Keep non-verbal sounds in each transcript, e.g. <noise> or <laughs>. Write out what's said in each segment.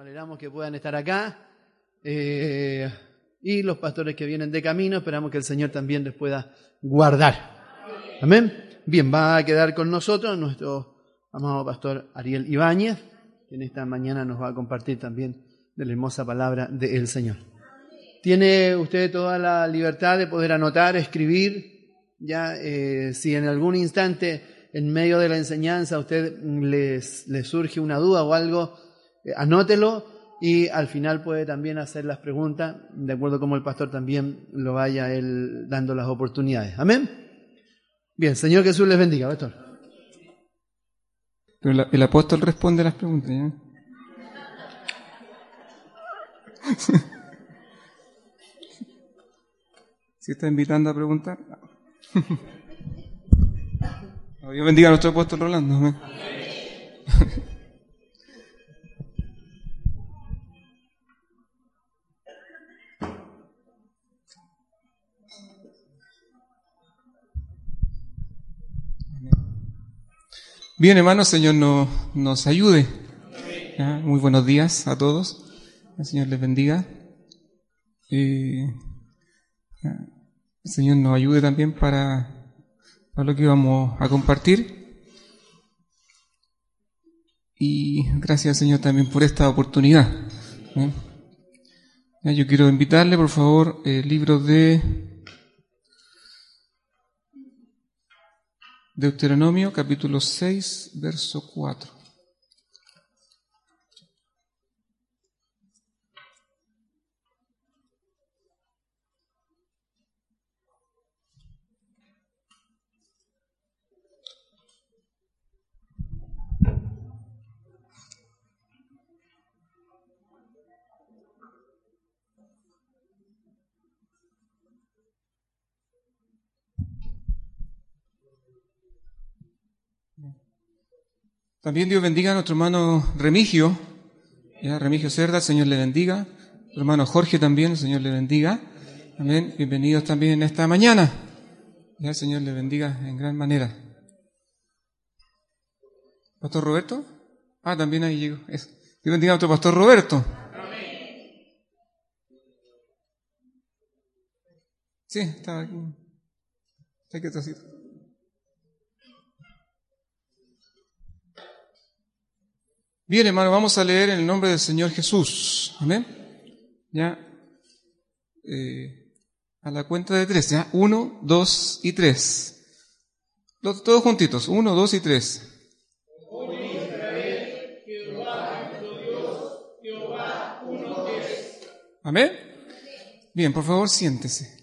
Nos alegramos que puedan estar acá. Eh, y los pastores que vienen de camino, esperamos que el Señor también les pueda guardar. Amén. Bien, va a quedar con nosotros nuestro amado pastor Ariel Ibáñez, que en esta mañana nos va a compartir también de la hermosa palabra del Señor. Tiene usted toda la libertad de poder anotar, escribir, ya eh, si en algún instante en medio de la enseñanza a usted les, les surge una duda o algo, anótelo y al final puede también hacer las preguntas, de acuerdo como el pastor también lo vaya él dando las oportunidades. Amén. Bien, Señor Jesús les bendiga, pastor. Pero el apóstol responde las preguntas. ¿ya? <laughs> Si está invitando a preguntar. <laughs> Dios bendiga a nuestro apóstol Rolando. Amén. Bien, hermanos, Señor nos, nos ayude. ¿Ya? Muy buenos días a todos. El Señor les bendiga. Eh, el Señor nos ayude también para, para lo que vamos a compartir. Y gracias, Señor, también por esta oportunidad. Yo quiero invitarle, por favor, el libro de Deuteronomio capítulo 6, verso 4. También Dios bendiga a nuestro hermano Remigio, ya Remigio Cerda, el Señor le bendiga. Hermano Jorge también, el Señor le bendiga. Amén. Bienvenidos también en esta mañana. Ya el Señor le bendiga en gran manera. Pastor Roberto. Ah, también ahí llegó. Eso. Dios bendiga a nuestro pastor Roberto. Sí, estaba aquí. Está quietecito. Bien, hermano, vamos a leer en el nombre del Señor Jesús. Amén. Ya. eh, a la cuenta de tres, ya. Uno, dos y tres. Todos juntitos. Uno, dos y tres. Amén. Bien, por favor, siéntese.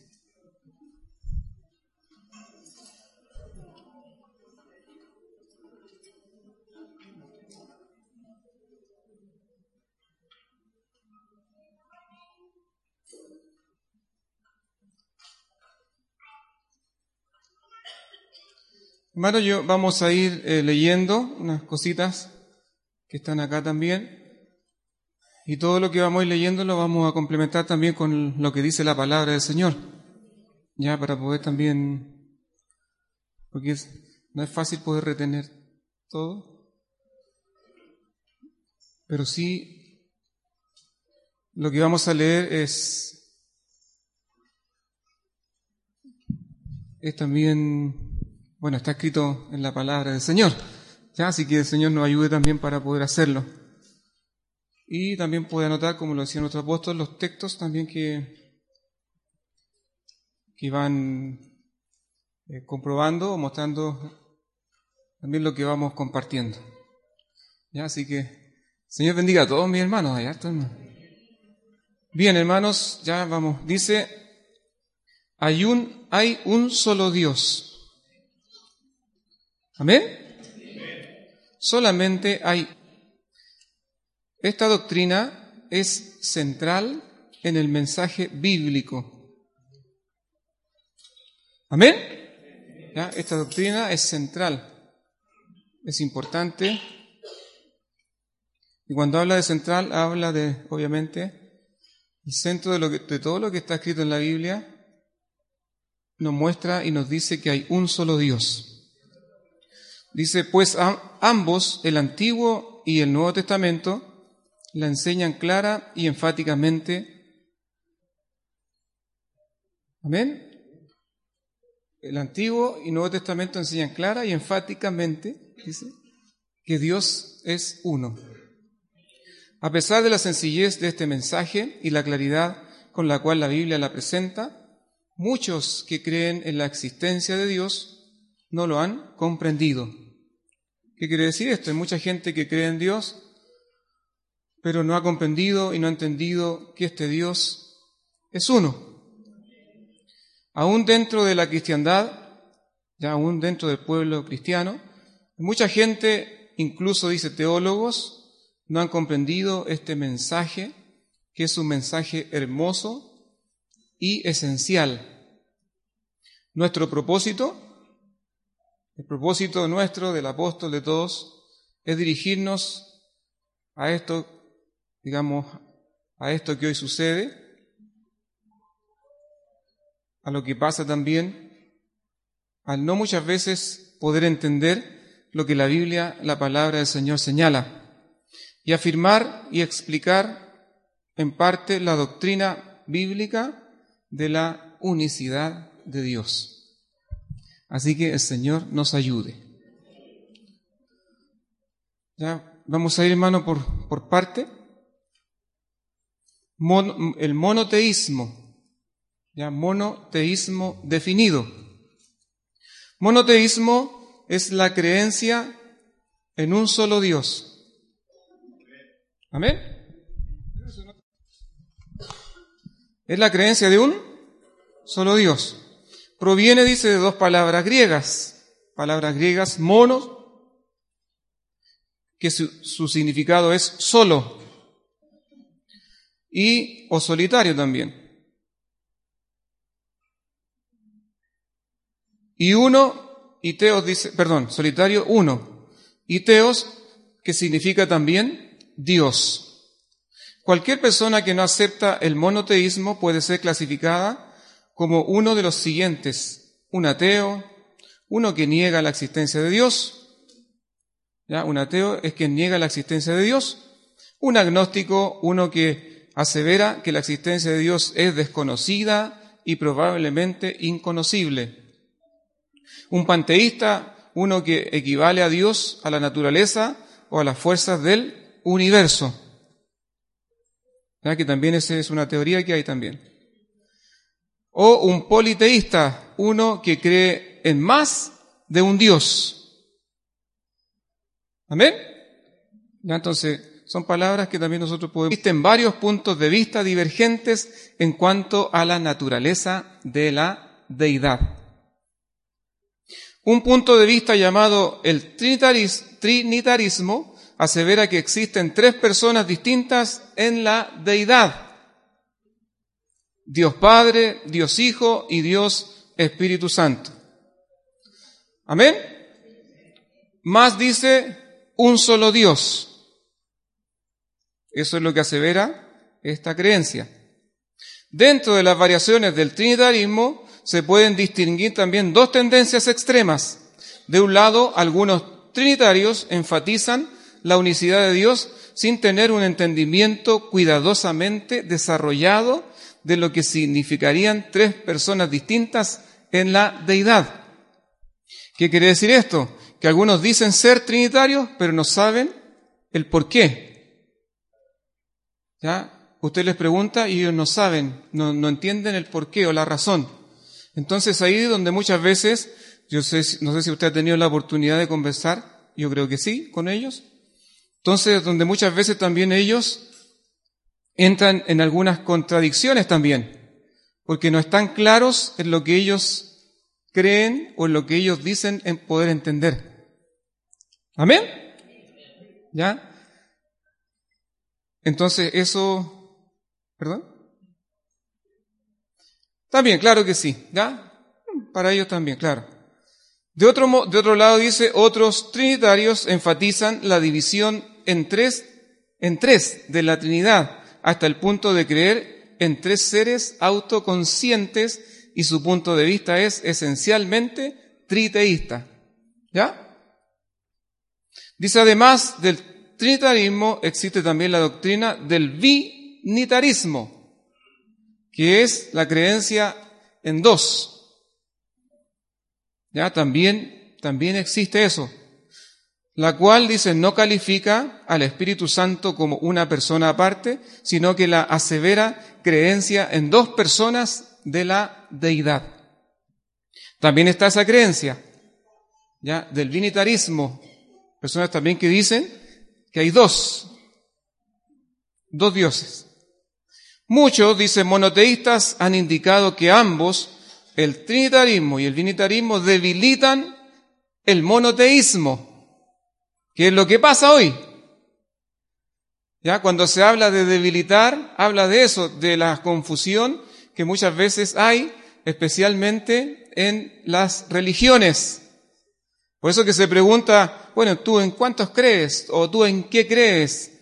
Hermano, yo vamos a ir eh, leyendo unas cositas que están acá también. Y todo lo que vamos a ir leyendo lo vamos a complementar también con lo que dice la palabra del Señor. Ya, para poder también, porque es- no es fácil poder retener todo, pero sí lo que vamos a leer es, es también, bueno, está escrito en la palabra del Señor. Ya, así que el Señor nos ayude también para poder hacerlo. Y también puede anotar, como lo decía nuestro apóstol, los textos también que, que van eh, comprobando o mostrando también lo que vamos compartiendo. Ya, así que, Señor bendiga a todos mis hermanos allá. está, hermano. Bien, hermanos, ya vamos. Dice, hay un, hay un solo Dios. Amén. Solamente hay esta doctrina es central en el mensaje bíblico. ¿Amén? Esta doctrina es central, es importante. Y cuando habla de central, habla de, obviamente, el centro de, lo que- de todo lo que está escrito en la Biblia, nos muestra y nos dice que hay un solo Dios. Dice, pues ambos, el Antiguo y el Nuevo Testamento, la enseñan clara y enfáticamente. Amén. El Antiguo y Nuevo Testamento enseñan clara y enfáticamente, dice, que Dios es uno. A pesar de la sencillez de este mensaje y la claridad con la cual la Biblia la presenta, muchos que creen en la existencia de Dios no lo han comprendido. ¿Qué quiere decir esto? Hay mucha gente que cree en Dios, pero no ha comprendido y no ha entendido que este Dios es uno. Aún dentro de la cristiandad, ya aún dentro del pueblo cristiano, mucha gente, incluso dice teólogos, no han comprendido este mensaje, que es un mensaje hermoso y esencial. Nuestro propósito, el propósito nuestro del apóstol de todos, es dirigirnos a esto, digamos, a esto que hoy sucede, a lo que pasa también al no muchas veces poder entender lo que la Biblia, la palabra del Señor señala, y afirmar y explicar en parte la doctrina bíblica de la unicidad de Dios. Así que el Señor nos ayude. Ya vamos a ir, hermano, por, por parte. el monoteísmo ya monoteísmo definido. Monoteísmo es la creencia en un solo Dios. Amén. Es la creencia de un solo Dios. Proviene, dice, de dos palabras griegas. Palabras griegas, mono, que su, su significado es solo, y o solitario también. Y uno, y teos dice, perdón, solitario, uno. Y teos, que significa también Dios. Cualquier persona que no acepta el monoteísmo puede ser clasificada como uno de los siguientes. Un ateo, uno que niega la existencia de Dios. ¿Ya? Un ateo es quien niega la existencia de Dios. Un agnóstico, uno que asevera que la existencia de Dios es desconocida y probablemente inconocible. Un panteísta, uno que equivale a Dios, a la naturaleza o a las fuerzas del universo. Que también esa es una teoría que hay también. O un politeísta, uno que cree en más de un Dios. Amén. ¿Ya? Entonces, son palabras que también nosotros podemos... Existen varios puntos de vista divergentes en cuanto a la naturaleza de la deidad. Un punto de vista llamado el trinitarismo asevera que existen tres personas distintas en la deidad. Dios Padre, Dios Hijo y Dios Espíritu Santo. Amén. Más dice un solo Dios. Eso es lo que asevera esta creencia. Dentro de las variaciones del trinitarismo se pueden distinguir también dos tendencias extremas. De un lado, algunos trinitarios enfatizan la unicidad de Dios sin tener un entendimiento cuidadosamente desarrollado de lo que significarían tres personas distintas en la deidad. ¿Qué quiere decir esto? Que algunos dicen ser trinitarios, pero no saben el por qué. ¿Ya? Usted les pregunta y ellos no saben, no, entienden el por qué o la razón. Entonces ahí donde muchas veces, yo sé, no sé si usted ha tenido la oportunidad de conversar, yo creo que sí, con ellos. Entonces, donde muchas veces también ellos entran en algunas contradicciones también, porque no están claros en lo que ellos creen o en lo que ellos dicen en poder entender. Amén. ¿Ya? Entonces, eso, perdón. También, claro que sí, ¿ya? Para ellos también, claro. De otro, de otro lado dice, otros trinitarios enfatizan la división en tres, en tres de la Trinidad, hasta el punto de creer en tres seres autoconscientes y su punto de vista es esencialmente triteísta. ¿Ya? Dice además del trinitarismo existe también la doctrina del binitarismo, que es la creencia en dos. Ya también, también existe eso, la cual dice no califica al Espíritu Santo como una persona aparte, sino que la asevera creencia en dos personas de la deidad. También está esa creencia, ya, del binitarismo. Personas también que dicen que hay dos, dos dioses. Muchos, dicen monoteístas, han indicado que ambos, el trinitarismo y el binitarismo, debilitan el monoteísmo, que es lo que pasa hoy. Ya, cuando se habla de debilitar, habla de eso, de la confusión que muchas veces hay, especialmente en las religiones. Por eso que se pregunta, bueno, ¿tú en cuántos crees? ¿O tú en qué crees?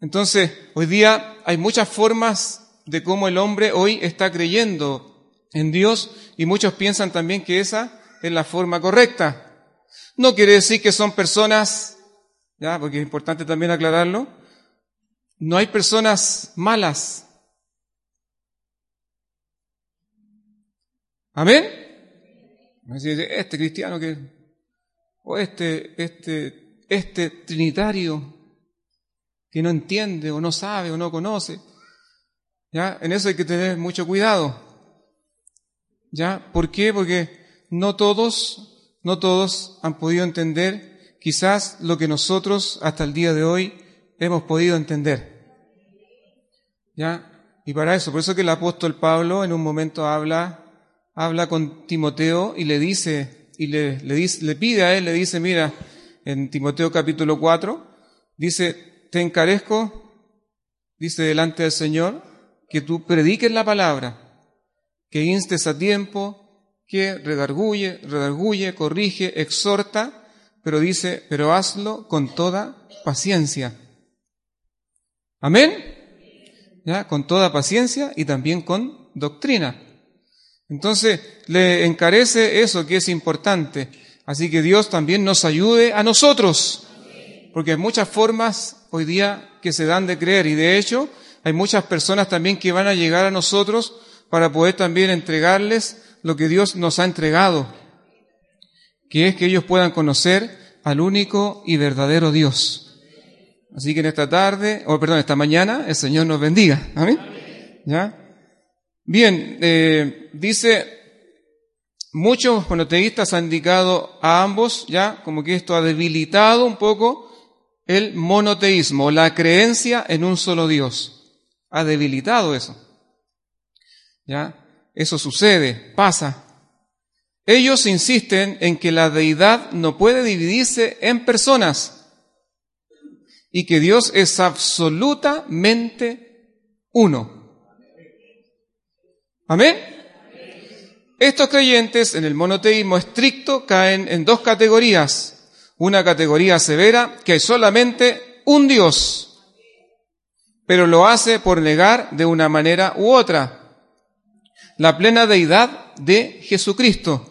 Entonces, hoy día hay muchas formas de cómo el hombre hoy está creyendo en Dios y muchos piensan también que esa es la forma correcta. No quiere decir que son personas, ya, porque es importante también aclararlo, no hay personas malas. Amén. Este cristiano que, o este, este, este trinitario que no entiende o no sabe o no conoce. ¿Ya? En eso hay que tener mucho cuidado. ¿Ya? ¿Por qué? Porque no todos, no todos han podido entender quizás lo que nosotros hasta el día de hoy hemos podido entender. ¿Ya? Y para eso, por eso que el apóstol Pablo en un momento habla, habla con Timoteo y le dice, y le, le, dice, le pide a él, le dice, mira, en Timoteo capítulo 4, dice, te encarezco, dice delante del Señor, que tú prediques la palabra, que instes a tiempo, que redarguye, redarguye, corrige, exhorta, pero dice, pero hazlo con toda paciencia. Amén. ¿Ya? Con toda paciencia y también con doctrina. Entonces, le encarece eso que es importante. Así que Dios también nos ayude a nosotros porque hay muchas formas hoy día que se dan de creer y de hecho hay muchas personas también que van a llegar a nosotros para poder también entregarles lo que Dios nos ha entregado, que es que ellos puedan conocer al único y verdadero Dios. Así que en esta tarde, o perdón, esta mañana, el Señor nos bendiga. Amén. ¿Ya? Bien, eh, dice, muchos monoteístas han indicado a ambos, ya, como que esto ha debilitado un poco el monoteísmo, la creencia en un solo Dios. Ha debilitado eso. ¿Ya? Eso sucede, pasa. Ellos insisten en que la deidad no puede dividirse en personas y que Dios es absolutamente uno. Amén. Estos creyentes en el monoteísmo estricto caen en dos categorías una categoría severa que hay solamente un Dios, pero lo hace por negar de una manera u otra la plena deidad de Jesucristo.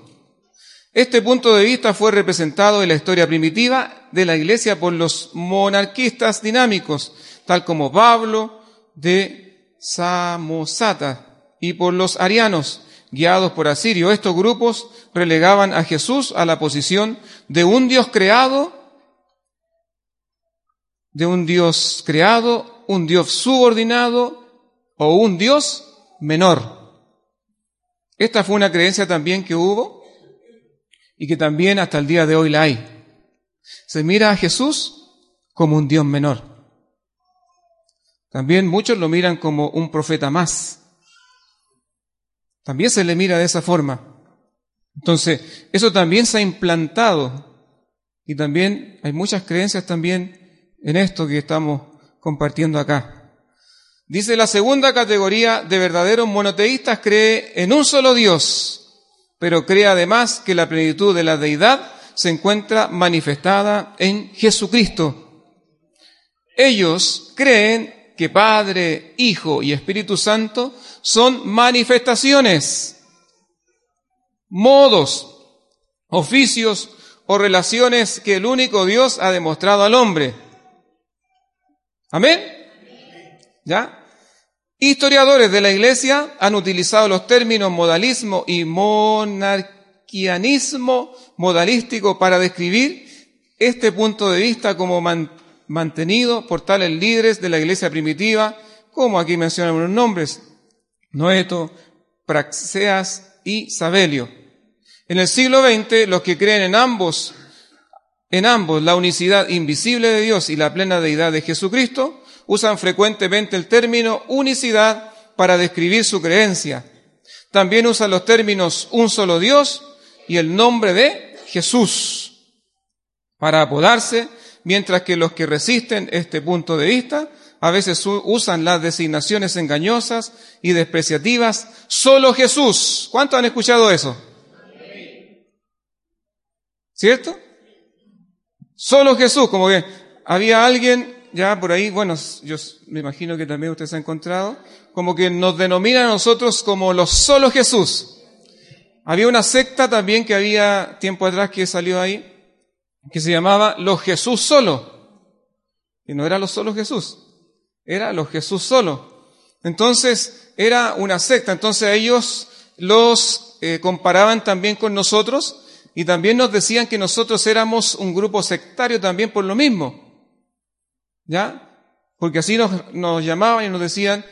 Este punto de vista fue representado en la historia primitiva de la Iglesia por los monarquistas dinámicos, tal como Pablo de Samosata, y por los arianos, guiados por Asirio. Estos grupos relegaban a Jesús a la posición de un Dios creado, de un Dios creado, un Dios subordinado o un Dios menor. Esta fue una creencia también que hubo y que también hasta el día de hoy la hay. Se mira a Jesús como un Dios menor. También muchos lo miran como un profeta más. También se le mira de esa forma. Entonces, eso también se ha implantado y también hay muchas creencias también en esto que estamos compartiendo acá. Dice la segunda categoría de verdaderos monoteístas cree en un solo Dios, pero cree además que la plenitud de la deidad se encuentra manifestada en Jesucristo. Ellos creen que Padre, Hijo y Espíritu Santo son manifestaciones, modos, oficios o relaciones que el único Dios ha demostrado al hombre. Amén. ¿Ya? Historiadores de la Iglesia han utilizado los términos modalismo y monarquianismo modalístico para describir este punto de vista como mantenido por tales líderes de la Iglesia primitiva, como aquí mencionan unos nombres, Noeto, Praxeas y Sabelio. En el siglo XX, los que creen en ambos, en ambos la unicidad invisible de Dios y la plena deidad de Jesucristo, usan frecuentemente el término unicidad para describir su creencia. También usan los términos un solo Dios y el nombre de Jesús para apodarse, mientras que los que resisten este punto de vista a veces usan las designaciones engañosas y despreciativas. Solo Jesús. ¿Cuántos han escuchado eso? ¿Cierto? Solo Jesús, como que había alguien ya por ahí, bueno, yo me imagino que también usted se ha encontrado, como que nos denomina a nosotros como los solo Jesús. Había una secta también que había tiempo atrás que salió ahí, que se llamaba los Jesús solo. Y no era los solo Jesús, era los Jesús solo. Entonces, era una secta. Entonces ellos los eh, comparaban también con nosotros y también nos decían que nosotros éramos un grupo sectario también por lo mismo. ¿Ya? Porque así nos, llamaban y nos decían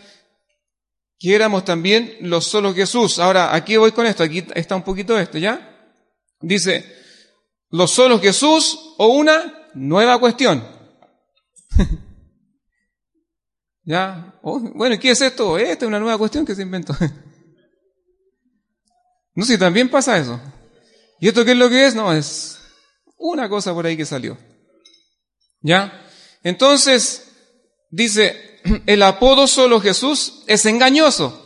que éramos también los solos Jesús. Ahora, aquí voy con esto, aquí está un poquito esto, ¿ya? Dice, los solos Jesús o una nueva cuestión. <laughs> ¿Ya? Oh, bueno, ¿qué es esto? Esta es una nueva cuestión que se inventó. <laughs> no sé, también pasa eso. ¿Y esto qué es lo que es? No, es una cosa por ahí que salió. ¿Ya? Entonces, dice, <clears throat> el apodo solo Jesús es engañoso,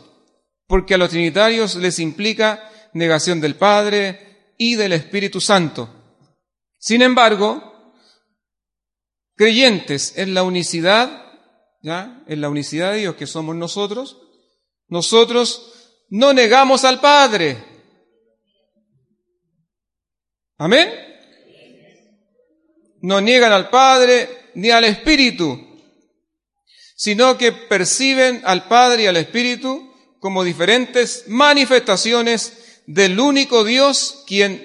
porque a los trinitarios les implica negación del Padre y del Espíritu Santo. Sin embargo, creyentes en la unicidad, ¿ya? En la unicidad de Dios que somos nosotros, nosotros no negamos al Padre. Amén. No niegan al Padre, ni al Espíritu, sino que perciben al Padre y al Espíritu como diferentes manifestaciones del único Dios, quien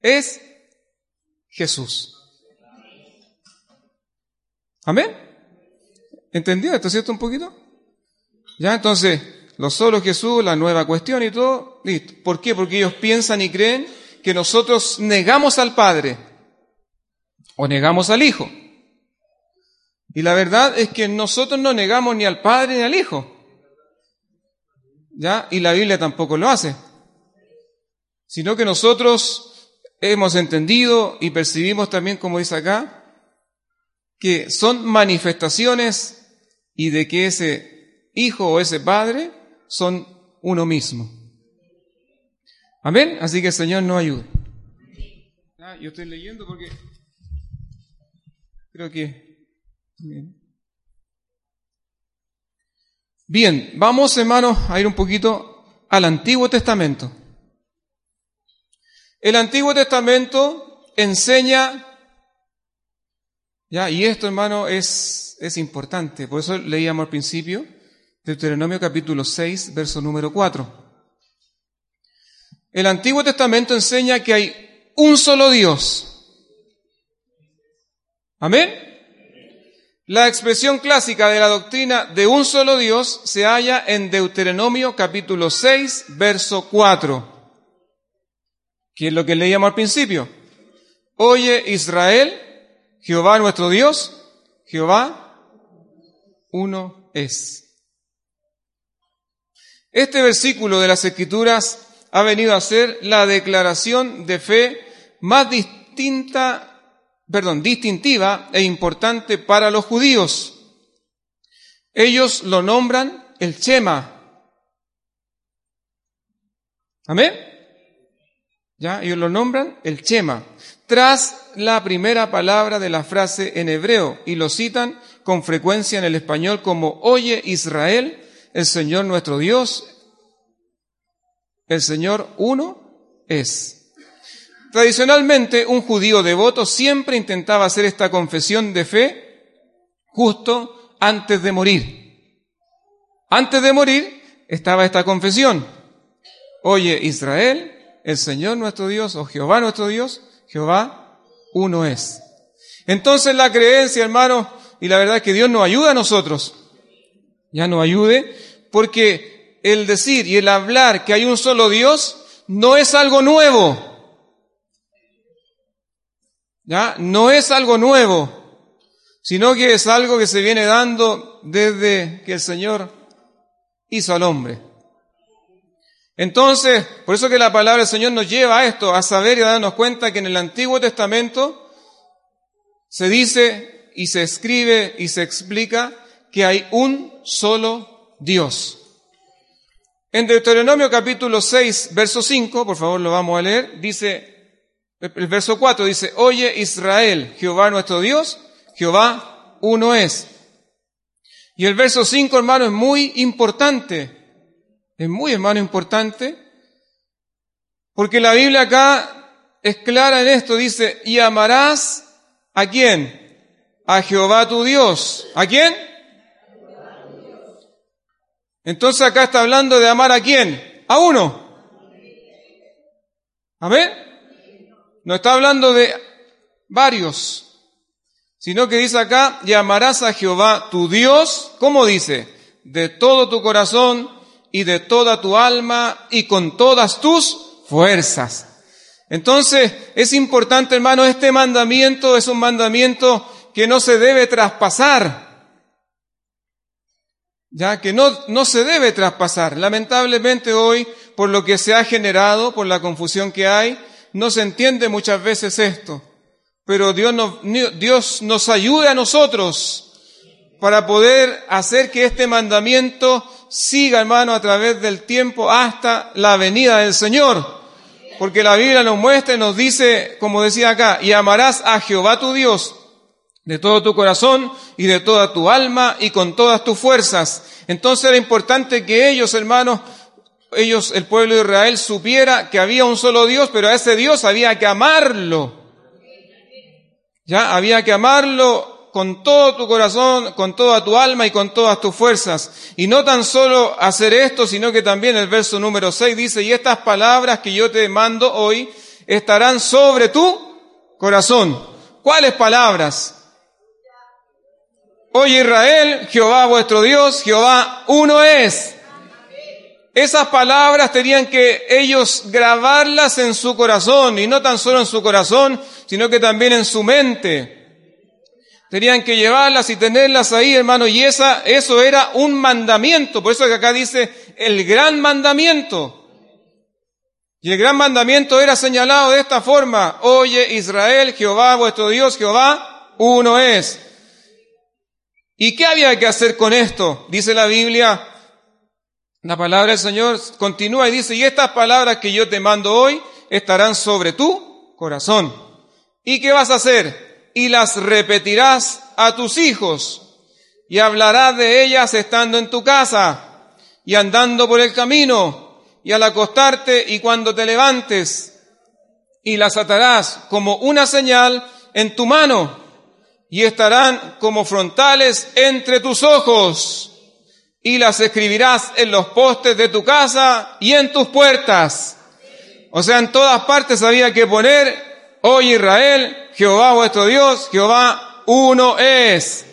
es Jesús. Amén. ¿Entendió esto, cierto, un poquito? Ya, entonces, lo solo Jesús, la nueva cuestión y todo, listo. ¿Por qué? Porque ellos piensan y creen que nosotros negamos al Padre o negamos al Hijo. Y la verdad es que nosotros no negamos ni al Padre ni al Hijo. ¿Ya? Y la Biblia tampoco lo hace. Sino que nosotros hemos entendido y percibimos también, como dice acá, que son manifestaciones y de que ese hijo o ese padre son uno mismo. Amén. Así que el Señor nos ayude. yo estoy leyendo porque creo que Bien. vamos hermanos a ir un poquito al Antiguo Testamento. El Antiguo Testamento enseña, ya, y esto hermano es, es importante, por eso leíamos al principio, Deuteronomio capítulo 6, verso número 4. El Antiguo Testamento enseña que hay un solo Dios. Amén. La expresión clásica de la doctrina de un solo Dios se halla en Deuteronomio capítulo 6, verso 4, que es lo que leíamos al principio. Oye Israel, Jehová nuestro Dios, Jehová uno es. Este versículo de las Escrituras ha venido a ser la declaración de fe más distinta perdón, distintiva e importante para los judíos. Ellos lo nombran el Chema. ¿Amén? ¿Ya? Ellos lo nombran el Chema. Tras la primera palabra de la frase en hebreo y lo citan con frecuencia en el español como Oye Israel, el Señor nuestro Dios, el Señor uno es. Tradicionalmente, un judío devoto siempre intentaba hacer esta confesión de fe justo antes de morir. Antes de morir estaba esta confesión. Oye, Israel, el Señor nuestro Dios, o Jehová nuestro Dios, Jehová uno es. Entonces la creencia, hermano, y la verdad es que Dios nos ayuda a nosotros, ya nos ayude, porque el decir y el hablar que hay un solo Dios no es algo nuevo. ¿Ya? No es algo nuevo, sino que es algo que se viene dando desde que el Señor hizo al hombre. Entonces, por eso que la palabra del Señor nos lleva a esto, a saber y a darnos cuenta que en el Antiguo Testamento se dice y se escribe y se explica que hay un solo Dios. En Deuteronomio capítulo 6, verso 5, por favor lo vamos a leer, dice, el verso 4 dice, oye Israel, Jehová nuestro Dios, Jehová uno es. Y el verso 5, hermano, es muy importante. Es muy, hermano, importante. Porque la Biblia acá es clara en esto. Dice, y amarás a quién? A Jehová tu Dios. ¿A quién? Entonces acá está hablando de amar a quién? A uno. Amén. No está hablando de varios, sino que dice acá, y amarás a Jehová tu Dios, ¿cómo dice? De todo tu corazón y de toda tu alma y con todas tus fuerzas. Entonces, es importante, hermano, este mandamiento es un mandamiento que no se debe traspasar. Ya que no, no se debe traspasar. Lamentablemente hoy, por lo que se ha generado, por la confusión que hay, no se entiende muchas veces esto. Pero Dios nos, Dios nos ayude a nosotros para poder hacer que este mandamiento siga, hermano, a través del tiempo hasta la venida del Señor. Porque la Biblia nos muestra y nos dice, como decía acá, y amarás a Jehová tu Dios de todo tu corazón y de toda tu alma y con todas tus fuerzas. Entonces era importante que ellos, hermanos, ellos, el pueblo de Israel, supiera que había un solo Dios, pero a ese Dios había que amarlo. Ya, había que amarlo con todo tu corazón, con toda tu alma y con todas tus fuerzas. Y no tan solo hacer esto, sino que también el verso número 6 dice, y estas palabras que yo te mando hoy estarán sobre tu corazón. ¿Cuáles palabras? Oye Israel, Jehová vuestro Dios, Jehová uno es. Esas palabras tenían que ellos grabarlas en su corazón, y no tan solo en su corazón, sino que también en su mente. Tenían que llevarlas y tenerlas ahí, hermano, y esa, eso era un mandamiento. Por eso que acá dice el gran mandamiento. Y el gran mandamiento era señalado de esta forma. Oye Israel, Jehová vuestro Dios, Jehová, uno es. ¿Y qué había que hacer con esto? Dice la Biblia, la palabra del Señor continúa y dice, y estas palabras que yo te mando hoy estarán sobre tu corazón. ¿Y qué vas a hacer? y las repetirás a tus hijos y hablarás de ellas estando en tu casa y andando por el camino y al acostarte y cuando te levantes y las atarás como una señal en tu mano y estarán como frontales entre tus ojos y las escribirás en los postes de tu casa y en tus puertas. O sea, en todas partes había que poner, hoy Israel, Jehová vuestro Dios, Jehová uno es.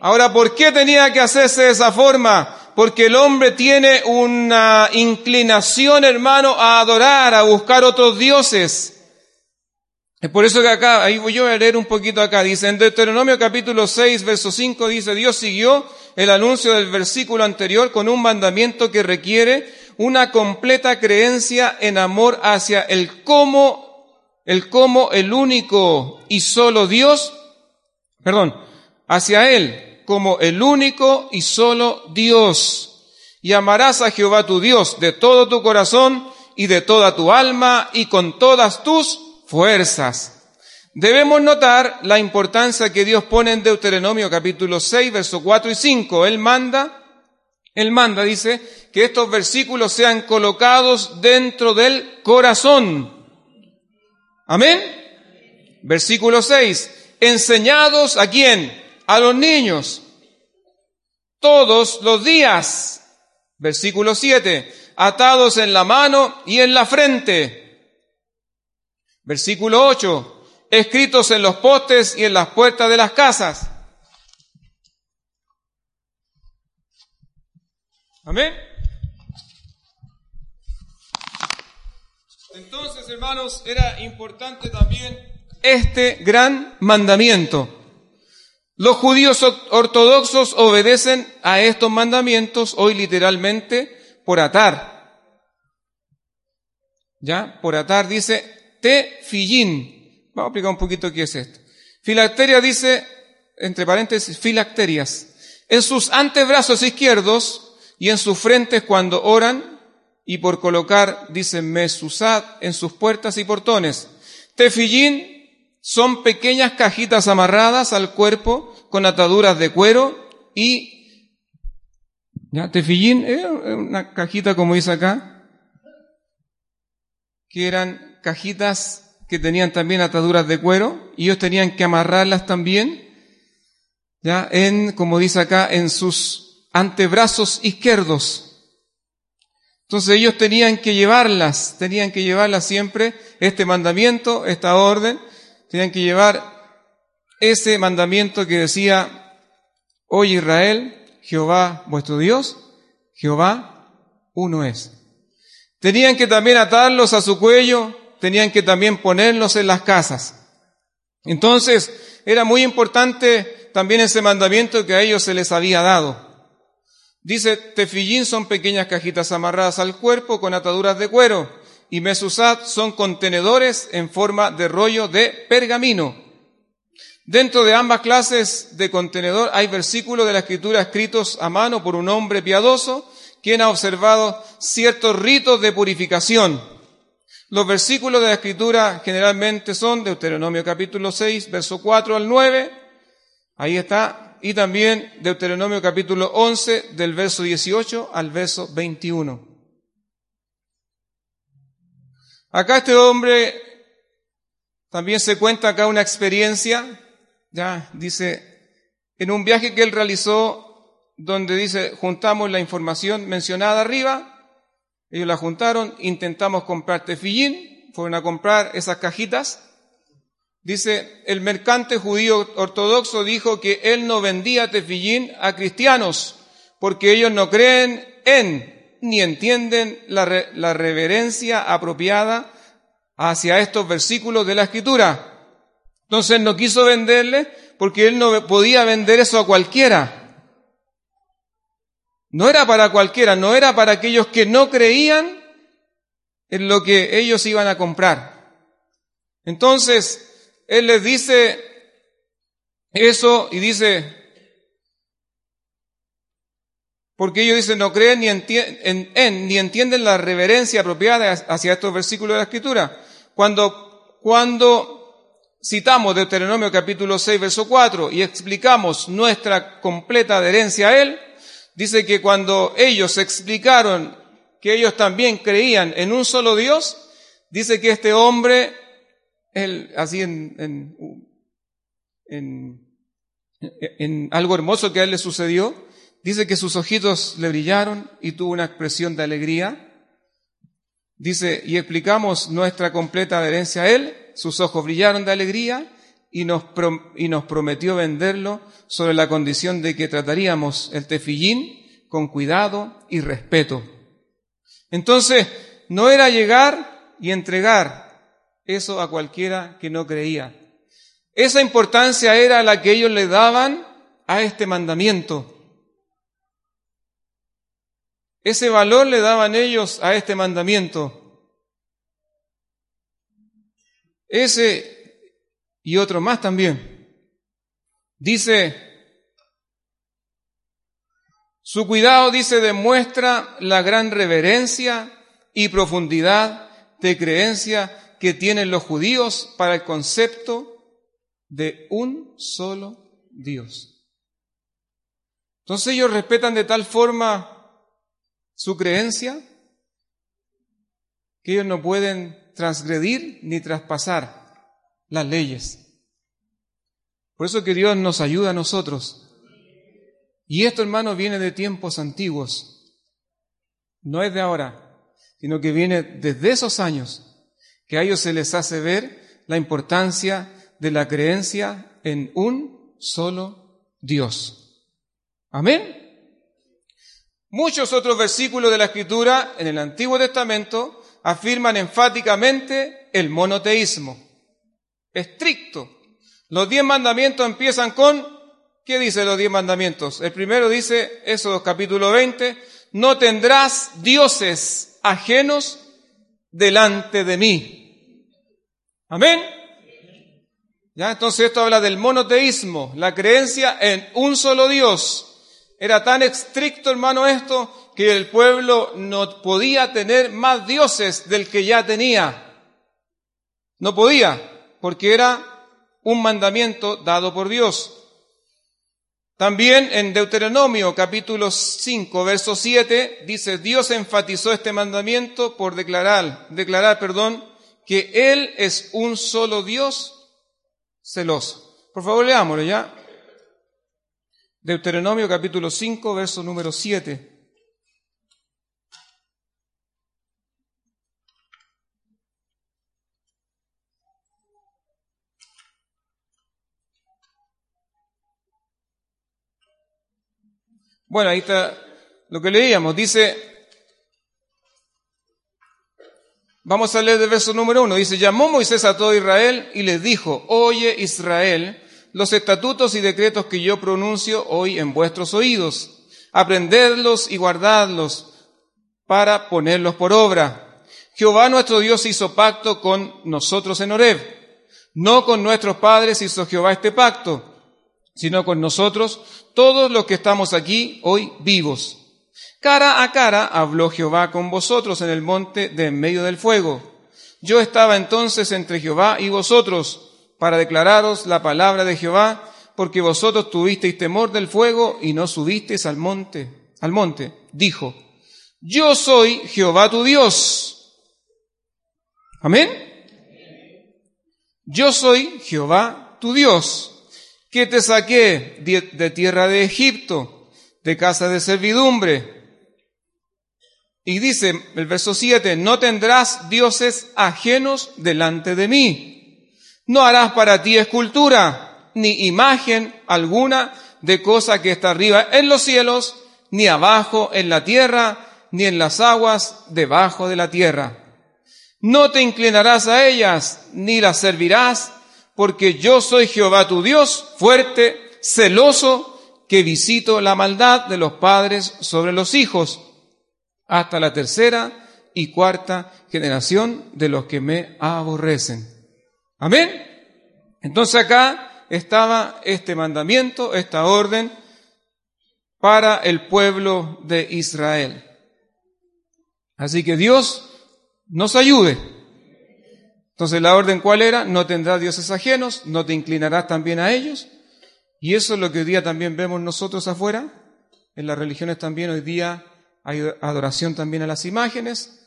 Ahora, ¿por qué tenía que hacerse de esa forma? Porque el hombre tiene una inclinación, hermano, a adorar, a buscar otros dioses. Es por eso que acá, ahí voy a leer un poquito acá, dice, en Deuteronomio capítulo 6, verso 5, dice, Dios siguió el anuncio del versículo anterior con un mandamiento que requiere una completa creencia en amor hacia el cómo el cómo el único y solo Dios, perdón, hacia Él como el único y solo Dios. Y amarás a Jehová tu Dios de todo tu corazón y de toda tu alma y con todas tus fuerzas. Debemos notar la importancia que Dios pone en Deuteronomio capítulo 6, verso 4 y 5. Él manda, Él manda, dice, que estos versículos sean colocados dentro del corazón Amén. Versículo 6. Enseñados a quién? A los niños. Todos los días. Versículo 7. Atados en la mano y en la frente. Versículo 8. Escritos en los postes y en las puertas de las casas. Amén. Entonces, hermanos, era importante también este gran mandamiento. Los judíos ortodoxos obedecen a estos mandamientos hoy literalmente por atar. ¿Ya? Por atar dice tefillín. Vamos a explicar un poquito qué es esto. Filacteria dice, entre paréntesis, filacterias. En sus antebrazos izquierdos y en sus frentes cuando oran y por colocar, dice Mesusad, en sus puertas y portones. Tefillín son pequeñas cajitas amarradas al cuerpo con ataduras de cuero y ya, tefillín es una cajita como dice acá, que eran cajitas que tenían también ataduras de cuero y ellos tenían que amarrarlas también, ya, en, como dice acá, en sus antebrazos izquierdos. Entonces ellos tenían que llevarlas, tenían que llevarlas siempre, este mandamiento, esta orden, tenían que llevar ese mandamiento que decía, oye Israel, Jehová vuestro Dios, Jehová uno es. Tenían que también atarlos a su cuello, tenían que también ponerlos en las casas. Entonces, era muy importante también ese mandamiento que a ellos se les había dado. Dice, tefillín son pequeñas cajitas amarradas al cuerpo con ataduras de cuero y mesusat son contenedores en forma de rollo de pergamino. Dentro de ambas clases de contenedor hay versículos de la escritura escritos a mano por un hombre piadoso quien ha observado ciertos ritos de purificación. Los versículos de la escritura generalmente son Deuteronomio capítulo 6, verso 4 al 9. Ahí está y también Deuteronomio capítulo 11 del verso 18 al verso 21. Acá este hombre también se cuenta acá una experiencia, ya dice, en un viaje que él realizó donde dice, juntamos la información mencionada arriba, ellos la juntaron, intentamos comprar tefillín, fueron a comprar esas cajitas, Dice, el mercante judío ortodoxo dijo que él no vendía tefillín a cristianos porque ellos no creen en ni entienden la, la reverencia apropiada hacia estos versículos de la escritura. Entonces no quiso venderle porque él no podía vender eso a cualquiera. No era para cualquiera, no era para aquellos que no creían en lo que ellos iban a comprar. Entonces, él les dice eso y dice, porque ellos dicen no creen ni, en, ni entienden la reverencia apropiada hacia estos versículos de la Escritura. Cuando, cuando citamos Deuteronomio capítulo 6, verso 4 y explicamos nuestra completa adherencia a Él, dice que cuando ellos explicaron que ellos también creían en un solo Dios, dice que este hombre él, así en, en, en, algo hermoso que a él le sucedió, dice que sus ojitos le brillaron y tuvo una expresión de alegría. Dice, y explicamos nuestra completa adherencia a él, sus ojos brillaron de alegría y nos, y nos prometió venderlo sobre la condición de que trataríamos el tefillín con cuidado y respeto. Entonces, no era llegar y entregar eso a cualquiera que no creía. Esa importancia era la que ellos le daban a este mandamiento. Ese valor le daban ellos a este mandamiento. Ese y otro más también. Dice, su cuidado, dice, demuestra la gran reverencia y profundidad de creencia que tienen los judíos para el concepto de un solo Dios. Entonces ellos respetan de tal forma su creencia que ellos no pueden transgredir ni traspasar las leyes. Por eso que Dios nos ayuda a nosotros. Y esto, hermano, viene de tiempos antiguos. No es de ahora, sino que viene desde esos años, que a ellos se les hace ver la importancia de la creencia en un solo Dios. Amén. Muchos otros versículos de la Escritura en el Antiguo Testamento afirman enfáticamente el monoteísmo. Estricto. Los diez mandamientos empiezan con, ¿qué dice los diez mandamientos? El primero dice, Éxodo capítulo 20, no tendrás dioses ajenos delante de mí. Amén. Ya, entonces esto habla del monoteísmo, la creencia en un solo Dios. Era tan estricto, hermano, esto, que el pueblo no podía tener más dioses del que ya tenía. No podía, porque era un mandamiento dado por Dios. También en Deuteronomio capítulo 5, verso 7, dice, Dios enfatizó este mandamiento por declarar, declarar, perdón, que Él es un solo Dios celoso. Por favor, leámoslo ya. Deuteronomio capítulo 5, verso número 7. Bueno, ahí está lo que leíamos. Dice, vamos a leer el verso número uno. Dice, llamó Moisés a todo Israel y les dijo, oye Israel, los estatutos y decretos que yo pronuncio hoy en vuestros oídos. Aprendedlos y guardadlos para ponerlos por obra. Jehová nuestro Dios hizo pacto con nosotros en Horeb. No con nuestros padres hizo Jehová este pacto, sino con nosotros, todos los que estamos aquí hoy vivos. Cara a cara habló Jehová con vosotros en el monte de en medio del fuego. Yo estaba entonces entre Jehová y vosotros para declararos la palabra de Jehová, porque vosotros tuvisteis temor del fuego y no subisteis al monte, al monte. Dijo, yo soy Jehová tu Dios. Amén. Yo soy Jehová tu Dios, que te saqué de tierra de Egipto, de casa de servidumbre. Y dice el verso 7, no tendrás dioses ajenos delante de mí. No harás para ti escultura, ni imagen alguna de cosa que está arriba en los cielos, ni abajo en la tierra, ni en las aguas debajo de la tierra. No te inclinarás a ellas, ni las servirás, porque yo soy Jehová tu Dios, fuerte, celoso, que visito la maldad de los padres sobre los hijos, hasta la tercera y cuarta generación de los que me aborrecen. Amén. Entonces acá estaba este mandamiento, esta orden para el pueblo de Israel. Así que Dios nos ayude. Entonces la orden cuál era? No tendrás dioses ajenos, no te inclinarás también a ellos. Y eso es lo que hoy día también vemos nosotros afuera. En las religiones también hoy día hay adoración también a las imágenes,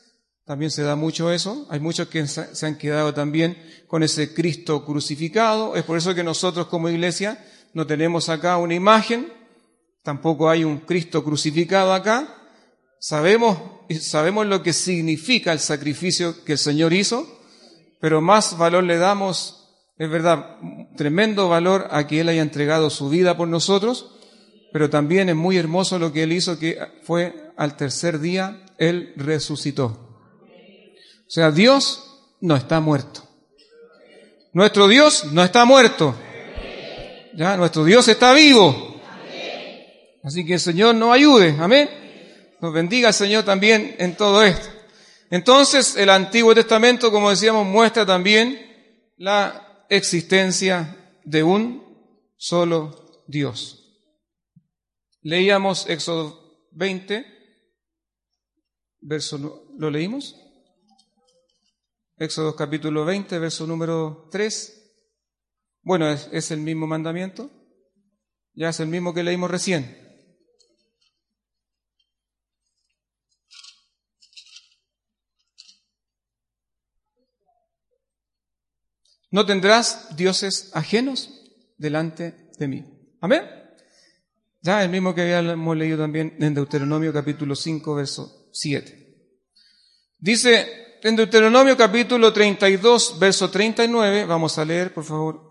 también se da mucho eso. Hay muchos que se han quedado también con ese Cristo crucificado. Es por eso que nosotros como iglesia no tenemos acá una imagen, tampoco hay un Cristo crucificado acá. Sabemos, sabemos lo que significa el sacrificio que el Señor hizo, pero más valor le damos, es verdad, tremendo valor a que Él haya entregado su vida por nosotros, pero también es muy hermoso lo que Él hizo, que fue al tercer día, Él resucitó. O sea, Dios no está muerto. Nuestro Dios no está muerto. Ya, nuestro Dios está vivo. Así que el Señor nos ayude. Amén. Nos bendiga el Señor también en todo esto. Entonces, el Antiguo Testamento, como decíamos, muestra también la existencia de un solo Dios. Leíamos Éxodo 20, verso, ¿lo leímos? Éxodo capítulo 20, verso número 3. Bueno, es, es el mismo mandamiento. Ya es el mismo que leímos recién. No tendrás dioses ajenos delante de mí. Amén. Ya el mismo que habíamos leído también en Deuteronomio capítulo 5, verso 7. Dice en Deuteronomio capítulo 32, verso 39, vamos a leer, por favor.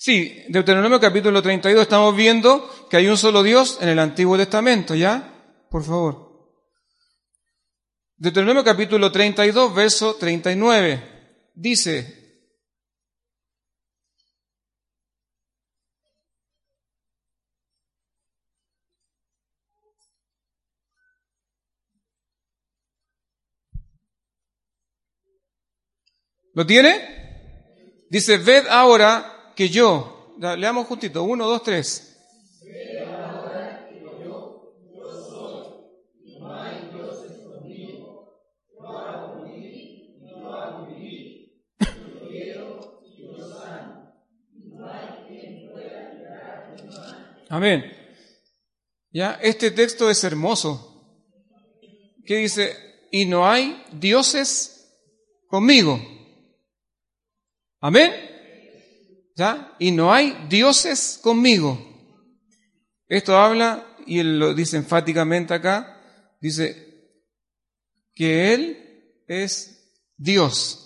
Sí, Deuteronomio capítulo 32 estamos viendo que hay un solo Dios en el Antiguo Testamento, ¿ya? Por favor. Deuteronomio capítulo 32, verso 39. Dice, ¿Lo tiene? Dice, ved ahora que yo, leamos justito, uno, dos, tres. Amén. Ya, este texto es hermoso. ¿Qué dice? Y no hay dioses conmigo. Amén. Y no hay dioses conmigo. Esto habla, y él lo dice enfáticamente acá, dice que Él es Dios.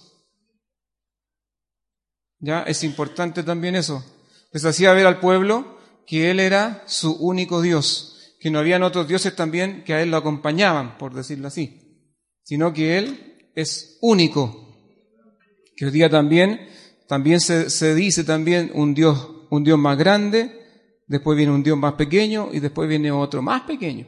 ¿Ya? Es importante también eso. Les hacía ver al pueblo que Él era su único Dios, que no habían otros dioses también que a Él lo acompañaban, por decirlo así, sino que Él es único. Que hoy día también también se, dice también un Dios, un Dios más grande, después viene un Dios más pequeño y después viene otro más pequeño,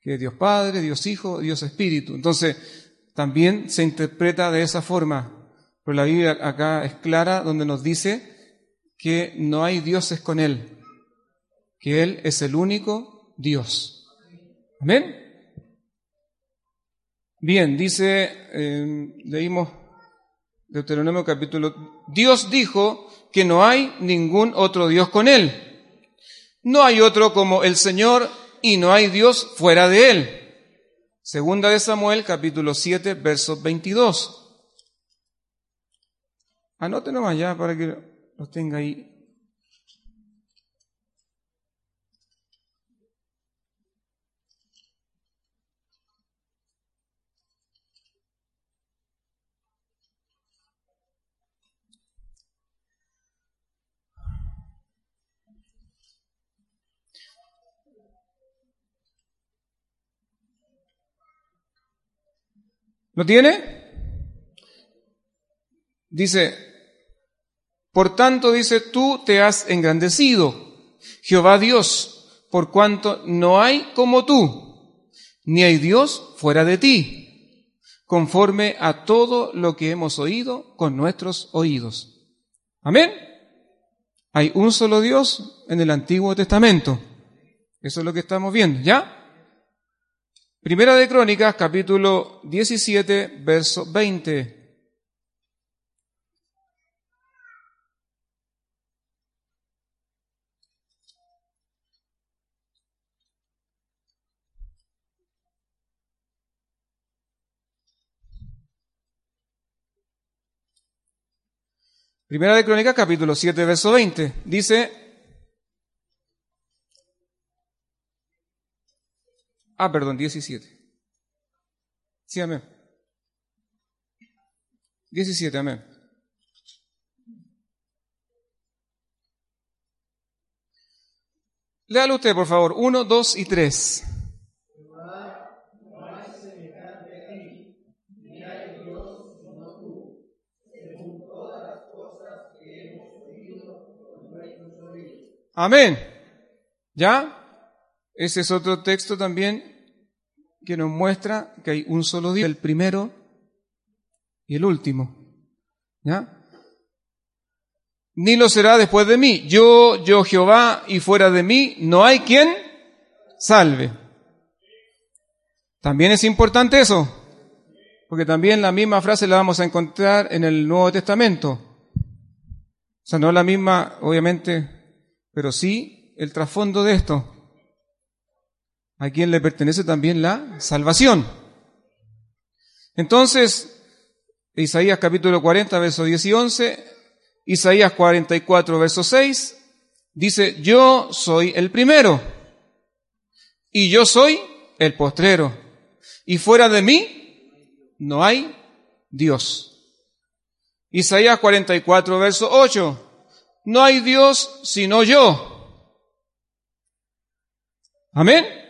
que es Dios Padre, Dios Hijo, Dios Espíritu. Entonces, también se interpreta de esa forma. Pero la Biblia acá es clara donde nos dice que no hay dioses con Él, que Él es el único Dios. Amén. Bien, dice, eh, leímos Deuteronomio capítulo. Dios dijo que no hay ningún otro Dios con Él. No hay otro como el Señor y no hay Dios fuera de Él. Segunda de Samuel capítulo 7 verso 22. Anótenlo allá para que lo tenga ahí ¿Lo tiene? Dice, por tanto, dice, tú te has engrandecido, Jehová Dios, por cuanto no hay como tú, ni hay Dios fuera de ti, conforme a todo lo que hemos oído con nuestros oídos. Amén. Hay un solo Dios en el Antiguo Testamento. Eso es lo que estamos viendo, ¿ya? Primera de Crónicas, capítulo 17, verso 20. Primera de Crónicas, capítulo 7, verso 20. Dice, Ah, perdón, 17. Sí, amén. 17, amén. Léalo usted, por favor. 1, 2 y 3. Amén. ¿Ya? Ese es otro texto también que nos muestra que hay un solo Dios, el primero y el último. ¿Ya? Ni lo será después de mí. Yo, yo Jehová, y fuera de mí no hay quien salve. También es importante eso, porque también la misma frase la vamos a encontrar en el Nuevo Testamento. O sea, no la misma, obviamente, pero sí el trasfondo de esto. A quien le pertenece también la salvación. Entonces, Isaías capítulo 40, verso 10 y 11, Isaías 44, verso 6, dice, yo soy el primero y yo soy el postrero y fuera de mí no hay Dios. Isaías 44, verso 8, no hay Dios sino yo. Amén.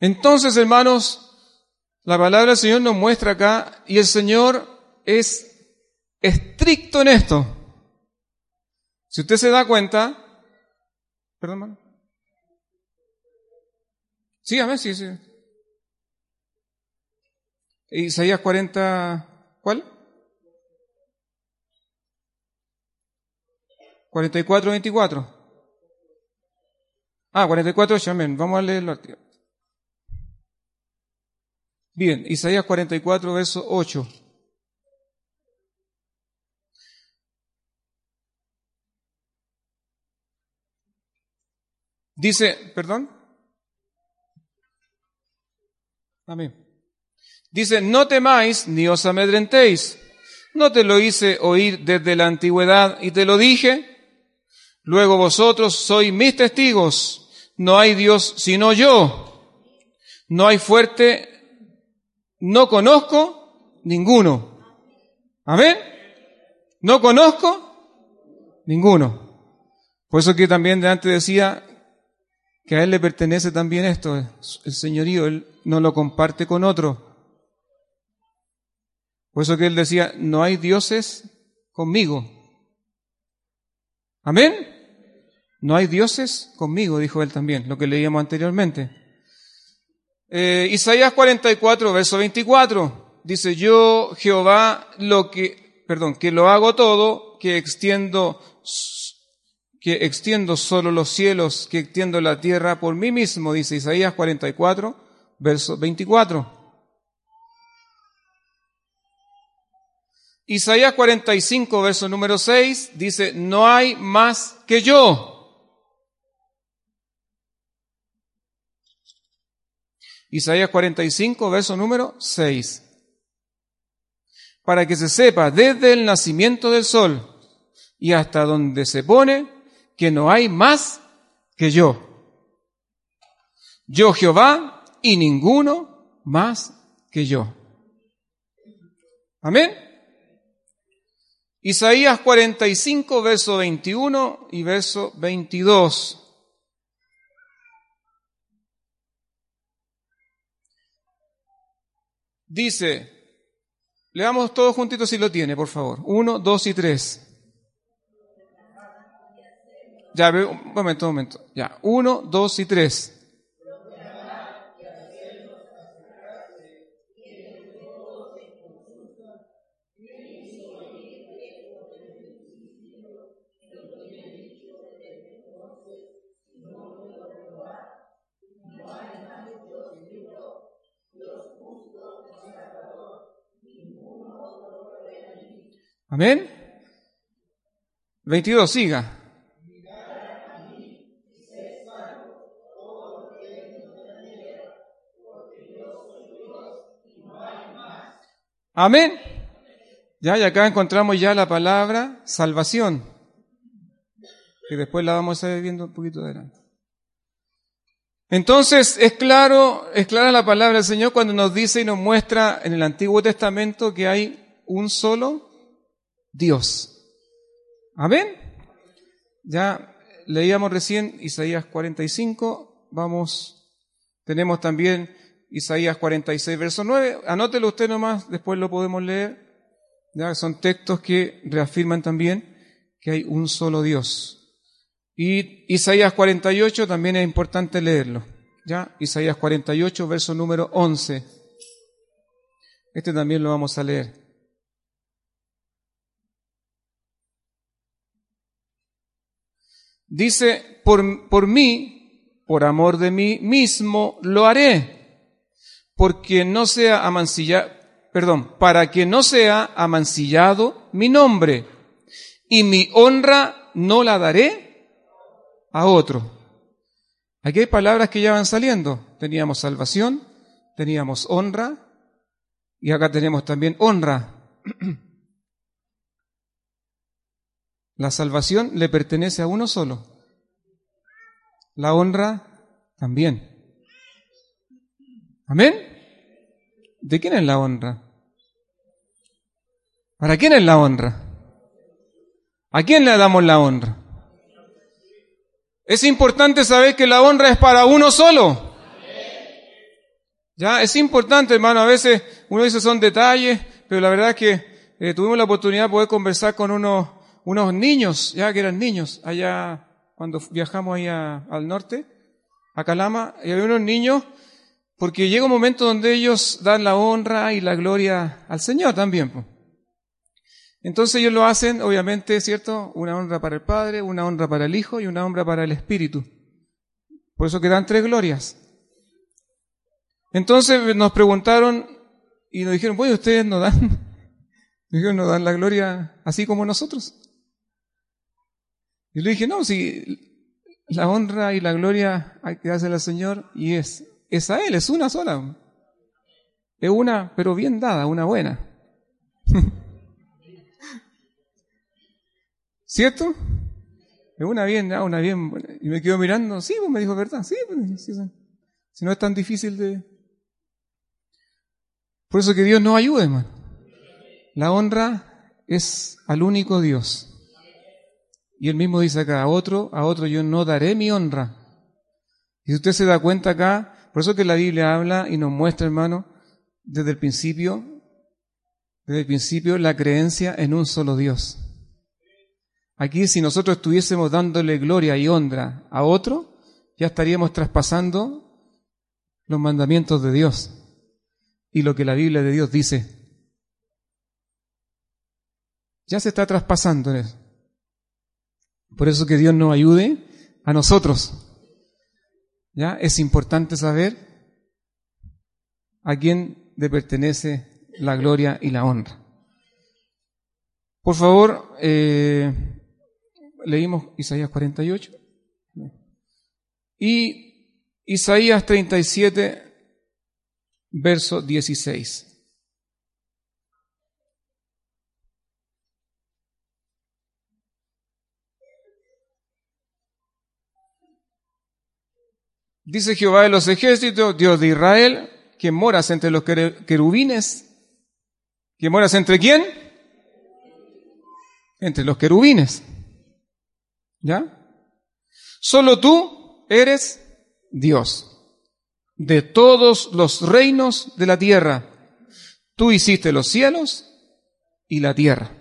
Entonces, hermanos, la palabra del Señor nos muestra acá y el Señor es estricto en esto. Si usted se da cuenta, perdón, hermano. Sí, amén, sí, sí. Isaías 40, ¿cuál? 44, 24. Ah, 44, amén. Vamos a leerlo. Bien, Isaías 44, verso 8. Dice, perdón. Amén. Dice, no temáis ni os amedrentéis. No te lo hice oír desde la antigüedad y te lo dije. Luego vosotros sois mis testigos. No hay Dios sino yo. No hay fuerte no conozco ninguno. Amén. No conozco ninguno. Por eso que también de antes decía que a Él le pertenece también esto, el señorío, Él no lo comparte con otro. Por eso que Él decía, no hay dioses conmigo. Amén. No hay dioses conmigo, dijo Él también, lo que leíamos anteriormente. Eh, Isaías 44, verso 24, dice, yo Jehová lo que, perdón, que lo hago todo, que extiendo, que extiendo solo los cielos, que extiendo la tierra por mí mismo, dice Isaías 44, verso 24. Isaías 45, verso número 6, dice, no hay más que yo. Isaías 45, verso número 6. Para que se sepa desde el nacimiento del sol y hasta donde se pone que no hay más que yo. Yo Jehová y ninguno más que yo. Amén. Isaías 45, verso 21 y verso 22. Dice, leamos todos juntitos si lo tiene, por favor. Uno, dos y tres. Ya, un momento, un momento. Ya, uno, dos y tres. Amén. 22, siga. Amén. Ya, y acá encontramos ya la palabra salvación, que después la vamos a ir viendo un poquito adelante. Entonces, es claro, es clara la palabra del Señor cuando nos dice y nos muestra en el Antiguo Testamento que hay un solo Dios. Amén. Ya leíamos recién Isaías 45, vamos, tenemos también Isaías 46, verso 9. Anótelo usted nomás, después lo podemos leer. Ya son textos que reafirman también que hay un solo Dios. Y Isaías 48 también es importante leerlo. Ya, Isaías 48, verso número 11. Este también lo vamos a leer. Dice, por, por mí, por amor de mí mismo, lo haré, porque no sea amancillado, perdón, para que no sea amancillado mi nombre, y mi honra no la daré a otro. Aquí hay palabras que ya van saliendo. Teníamos salvación, teníamos honra y acá tenemos también honra. <clears throat> La salvación le pertenece a uno solo. La honra también. Amén. ¿De quién es la honra? ¿Para quién es la honra? ¿A quién le damos la honra? Es importante saber que la honra es para uno solo. Ya, es importante, hermano. A veces uno dice son detalles, pero la verdad es que eh, tuvimos la oportunidad de poder conversar con unos, unos niños, ya que eran niños, allá cuando viajamos ahí al norte, a Calama, y había unos niños, porque llega un momento donde ellos dan la honra y la gloria al Señor también. Entonces ellos lo hacen, obviamente, ¿cierto? Una honra para el Padre, una honra para el Hijo y una honra para el Espíritu. Por eso quedan tres glorias. Entonces nos preguntaron y nos dijeron, bueno, ustedes no dan, <laughs> dijeron, no dan la gloria así como nosotros. Y le dije, no, si la honra y la gloria hay que hacer al Señor y es, es a Él, es una sola. Es una, pero bien dada, una buena. <laughs> ¿Cierto? Es una bien, una bien. Y me quedo mirando, sí, pues me dijo, ¿verdad? Sí, pues, si no es tan difícil de. Por eso que Dios nos ayude, hermano. La honra es al único Dios. Y él mismo dice acá, a otro, a otro yo no daré mi honra. Y si usted se da cuenta acá, por eso que la Biblia habla y nos muestra, hermano, desde el principio, desde el principio, la creencia en un solo Dios. Aquí si nosotros estuviésemos dándole gloria y honra a otro, ya estaríamos traspasando los mandamientos de Dios y lo que la Biblia de Dios dice. Ya se está traspasando en eso. Por eso que Dios nos ayude a nosotros. ¿Ya? Es importante saber a quién le pertenece la gloria y la honra. Por favor, eh, leímos Isaías 48 y Isaías 37, verso 16. Dice Jehová de los ejércitos, Dios de Israel, que moras entre los querubines. ¿Que moras entre quién? Entre los querubines. ¿Ya? Solo tú eres Dios de todos los reinos de la tierra. Tú hiciste los cielos y la tierra.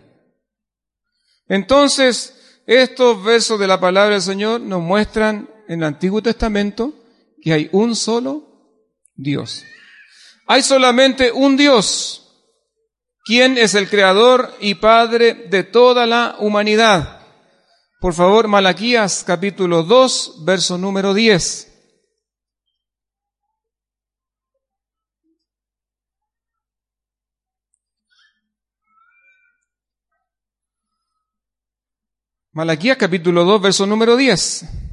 Entonces, estos versos de la palabra del Señor nos muestran en el Antiguo Testamento que hay un solo Dios. Hay solamente un Dios, quien es el creador y padre de toda la humanidad. Por favor, Malaquías capítulo 2, verso número 10. Malaquías capítulo 2, verso número 10.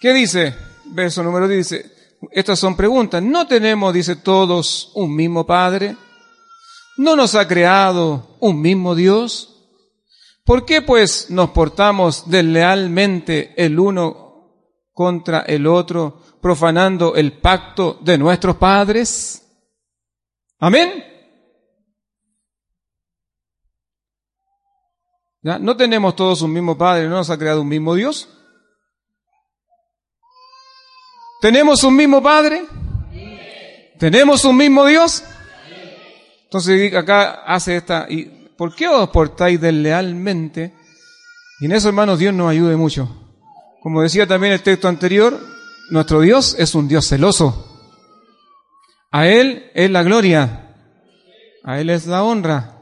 ¿Qué dice? Verso número 10 dice, estas son preguntas. ¿No tenemos, dice todos, un mismo Padre? ¿No nos ha creado un mismo Dios? ¿Por qué pues nos portamos deslealmente el uno contra el otro, profanando el pacto de nuestros padres? Amén. ¿Ya? ¿No tenemos todos un mismo Padre? ¿No nos ha creado un mismo Dios? ¿Tenemos un mismo Padre? ¿Tenemos un mismo Dios? Entonces acá hace esta, ¿y por qué os portáis deslealmente? Y en eso, hermanos, Dios nos ayude mucho. Como decía también el texto anterior, nuestro Dios es un Dios celoso. A Él es la gloria. A Él es la honra.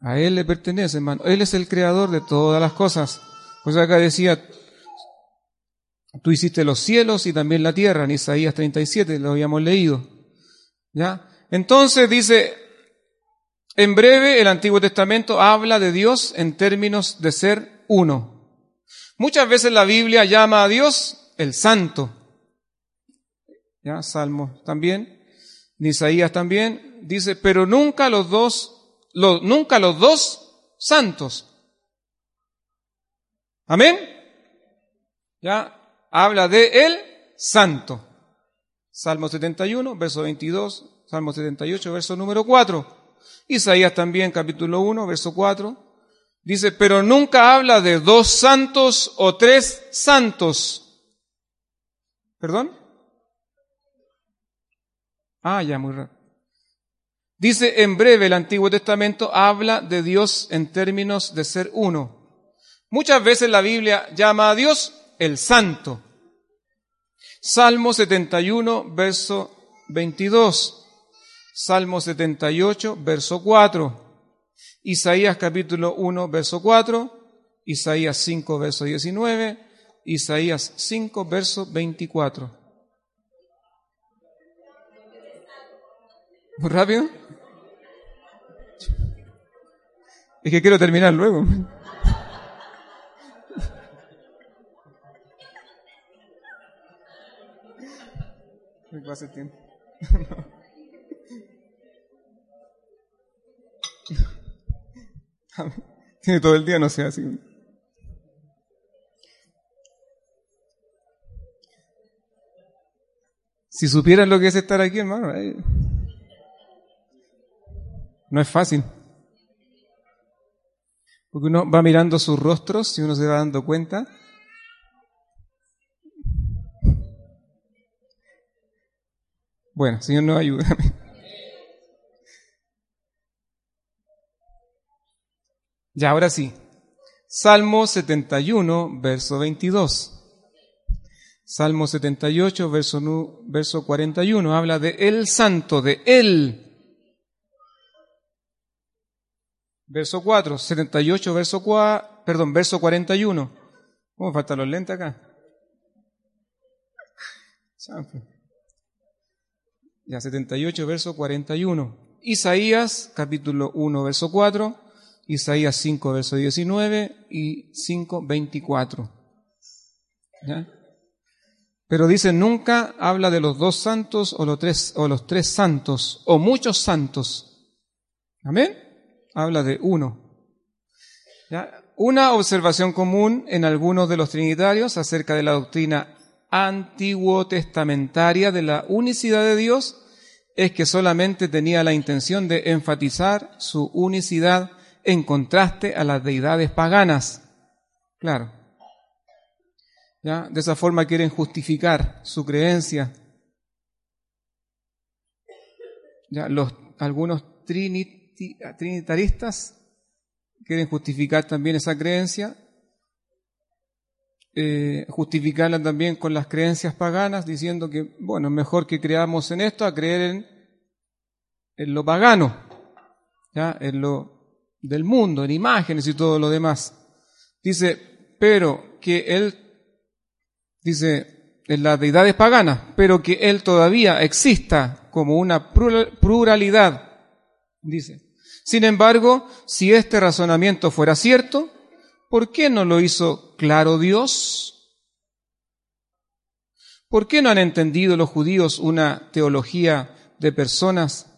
A Él le pertenece, hermano. Él es el creador de todas las cosas. Pues acá decía, Tú hiciste los cielos y también la tierra, en Isaías 37, lo habíamos leído. ¿Ya? Entonces dice, en breve el Antiguo Testamento habla de Dios en términos de ser uno. Muchas veces la Biblia llama a Dios el Santo. ¿Ya? Salmo también. Isaías también dice, pero nunca los dos, nunca los dos santos. Amén. Ya habla de el santo. Salmo 71, verso 22, Salmo 78, verso número 4. Isaías también, capítulo 1, verso 4. Dice, pero nunca habla de dos santos o tres santos. ¿Perdón? Ah, ya, muy raro. Dice en breve el Antiguo Testamento habla de Dios en términos de ser uno. Muchas veces la Biblia llama a Dios el Santo. Salmo 71, verso 22. Salmo 78, verso 4. Isaías capítulo 1, verso 4. Isaías 5, verso 19. Isaías 5, verso 24. ¿Muy rápido? Es que quiero terminar luego. Me pasa el tiempo. <laughs> Tiene todo el día, no sea así. Si supieran lo que es estar aquí, hermano. No es fácil. Porque uno va mirando sus rostros y uno se va dando cuenta. Bueno, Señor nos ayuda. <laughs> Ya, ahora sí. Salmo 71, verso 22. Salmo 78, verso, verso 41, habla de el santo, de él verso 4, 78, verso 4, perdón, verso 41. ¿Cómo faltan los lentes acá? <laughs> Ya, 78, verso 41. Isaías, capítulo 1, verso 4. Isaías 5, verso 19 y 5, 24. ¿Ya? Pero dice, nunca habla de los dos santos o los tres, o los tres santos o muchos santos. Amén habla de uno. Una observación común en algunos de los trinitarios acerca de la doctrina antiguo testamentaria de la unicidad de Dios es que solamente tenía la intención de enfatizar su unicidad en contraste a las deidades paganas. Claro. ¿Ya? De esa forma quieren justificar su creencia. ¿Ya? Los, algunos trinit trinitaristas quieren justificar también esa creencia, eh, justificarla también con las creencias paganas, diciendo que, bueno, mejor que creamos en esto a creer en, en lo pagano, ¿ya? en lo del mundo, en imágenes y todo lo demás. Dice, pero que él, dice, en las deidades paganas, pero que él todavía exista como una pluralidad, dice, sin embargo, si este razonamiento fuera cierto, ¿por qué no lo hizo claro Dios? ¿Por qué no han entendido los judíos una teología de personas,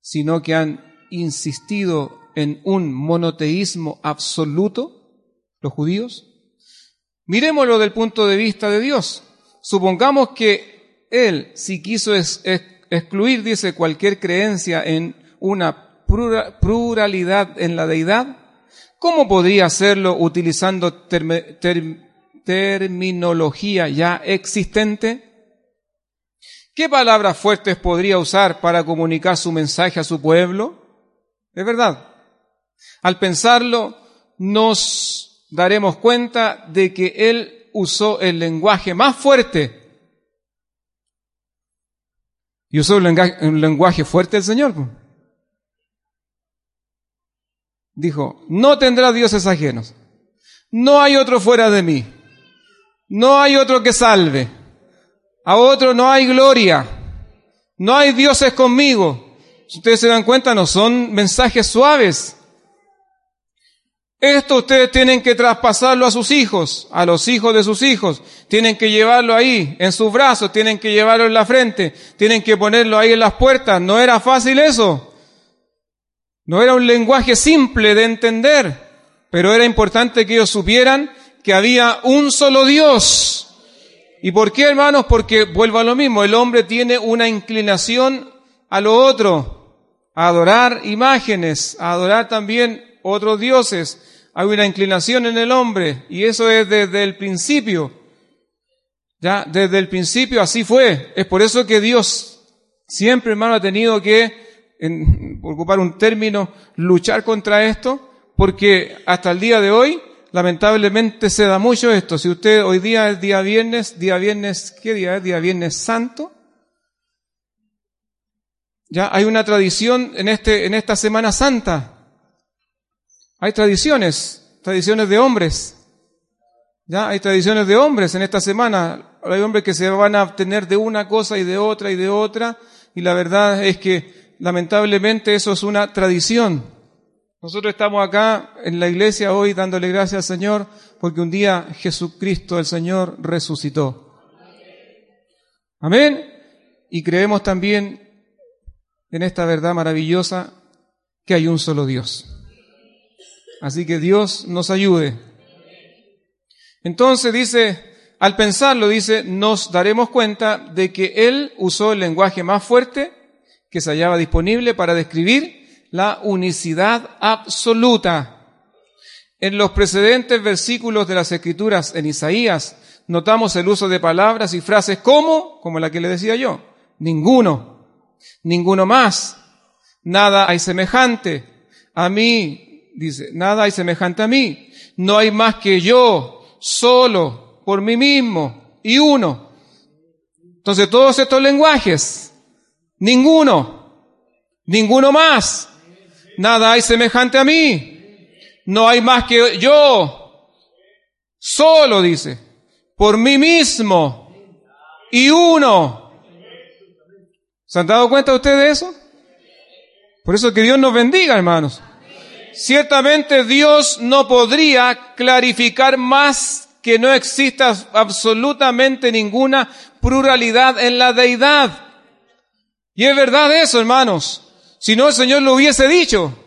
sino que han insistido en un monoteísmo absoluto, los judíos? Miremoslo del punto de vista de Dios. Supongamos que Él, si quiso excluir, dice, cualquier creencia en una pluralidad en la deidad? ¿Cómo podría hacerlo utilizando terminología ya existente? ¿Qué palabras fuertes podría usar para comunicar su mensaje a su pueblo? Es verdad. Al pensarlo, nos daremos cuenta de que él usó el lenguaje más fuerte. Y usó un lenguaje, un lenguaje fuerte el Señor. Dijo, no tendrás dioses ajenos. No hay otro fuera de mí. No hay otro que salve. A otro no hay gloria. No hay dioses conmigo. ustedes se dan cuenta, no son mensajes suaves. Esto ustedes tienen que traspasarlo a sus hijos, a los hijos de sus hijos. Tienen que llevarlo ahí, en sus brazos, tienen que llevarlo en la frente, tienen que ponerlo ahí en las puertas. No era fácil eso. No era un lenguaje simple de entender, pero era importante que ellos supieran que había un solo Dios. ¿Y por qué, hermanos? Porque vuelvo a lo mismo, el hombre tiene una inclinación a lo otro a adorar imágenes, a adorar también otros dioses. Hay una inclinación en el hombre y eso es desde el principio. Ya, desde el principio así fue. Es por eso que Dios siempre, hermano, ha tenido que, en, ocupar un término, luchar contra esto, porque hasta el día de hoy, lamentablemente se da mucho esto. Si usted hoy día es día viernes, día viernes, ¿qué día es? Día viernes santo. Ya hay una tradición en, este, en esta Semana Santa. Hay tradiciones, tradiciones de hombres. Ya hay tradiciones de hombres en esta semana. Hay hombres que se van a obtener de una cosa y de otra y de otra. Y la verdad es que lamentablemente eso es una tradición. Nosotros estamos acá en la iglesia hoy dándole gracias al Señor porque un día Jesucristo el Señor resucitó. Amén. Y creemos también en esta verdad maravillosa que hay un solo Dios. Así que Dios nos ayude. Entonces dice, al pensarlo, dice, nos daremos cuenta de que Él usó el lenguaje más fuerte que se hallaba disponible para describir la unicidad absoluta. En los precedentes versículos de las Escrituras en Isaías, notamos el uso de palabras y frases como, como la que le decía yo, ninguno, ninguno más. Nada hay semejante a mí, dice, nada hay semejante a mí. No hay más que yo, solo, por mí mismo, y uno. Entonces todos estos lenguajes, ninguno, ninguno más. Nada hay semejante a mí. No hay más que yo, solo, dice, por mí mismo, y uno. ¿Se han dado cuenta ustedes de eso? Por eso que Dios nos bendiga, hermanos. Ciertamente Dios no podría clarificar más que no exista absolutamente ninguna pluralidad en la deidad. Y es verdad eso, hermanos. Si no, el Señor lo hubiese dicho.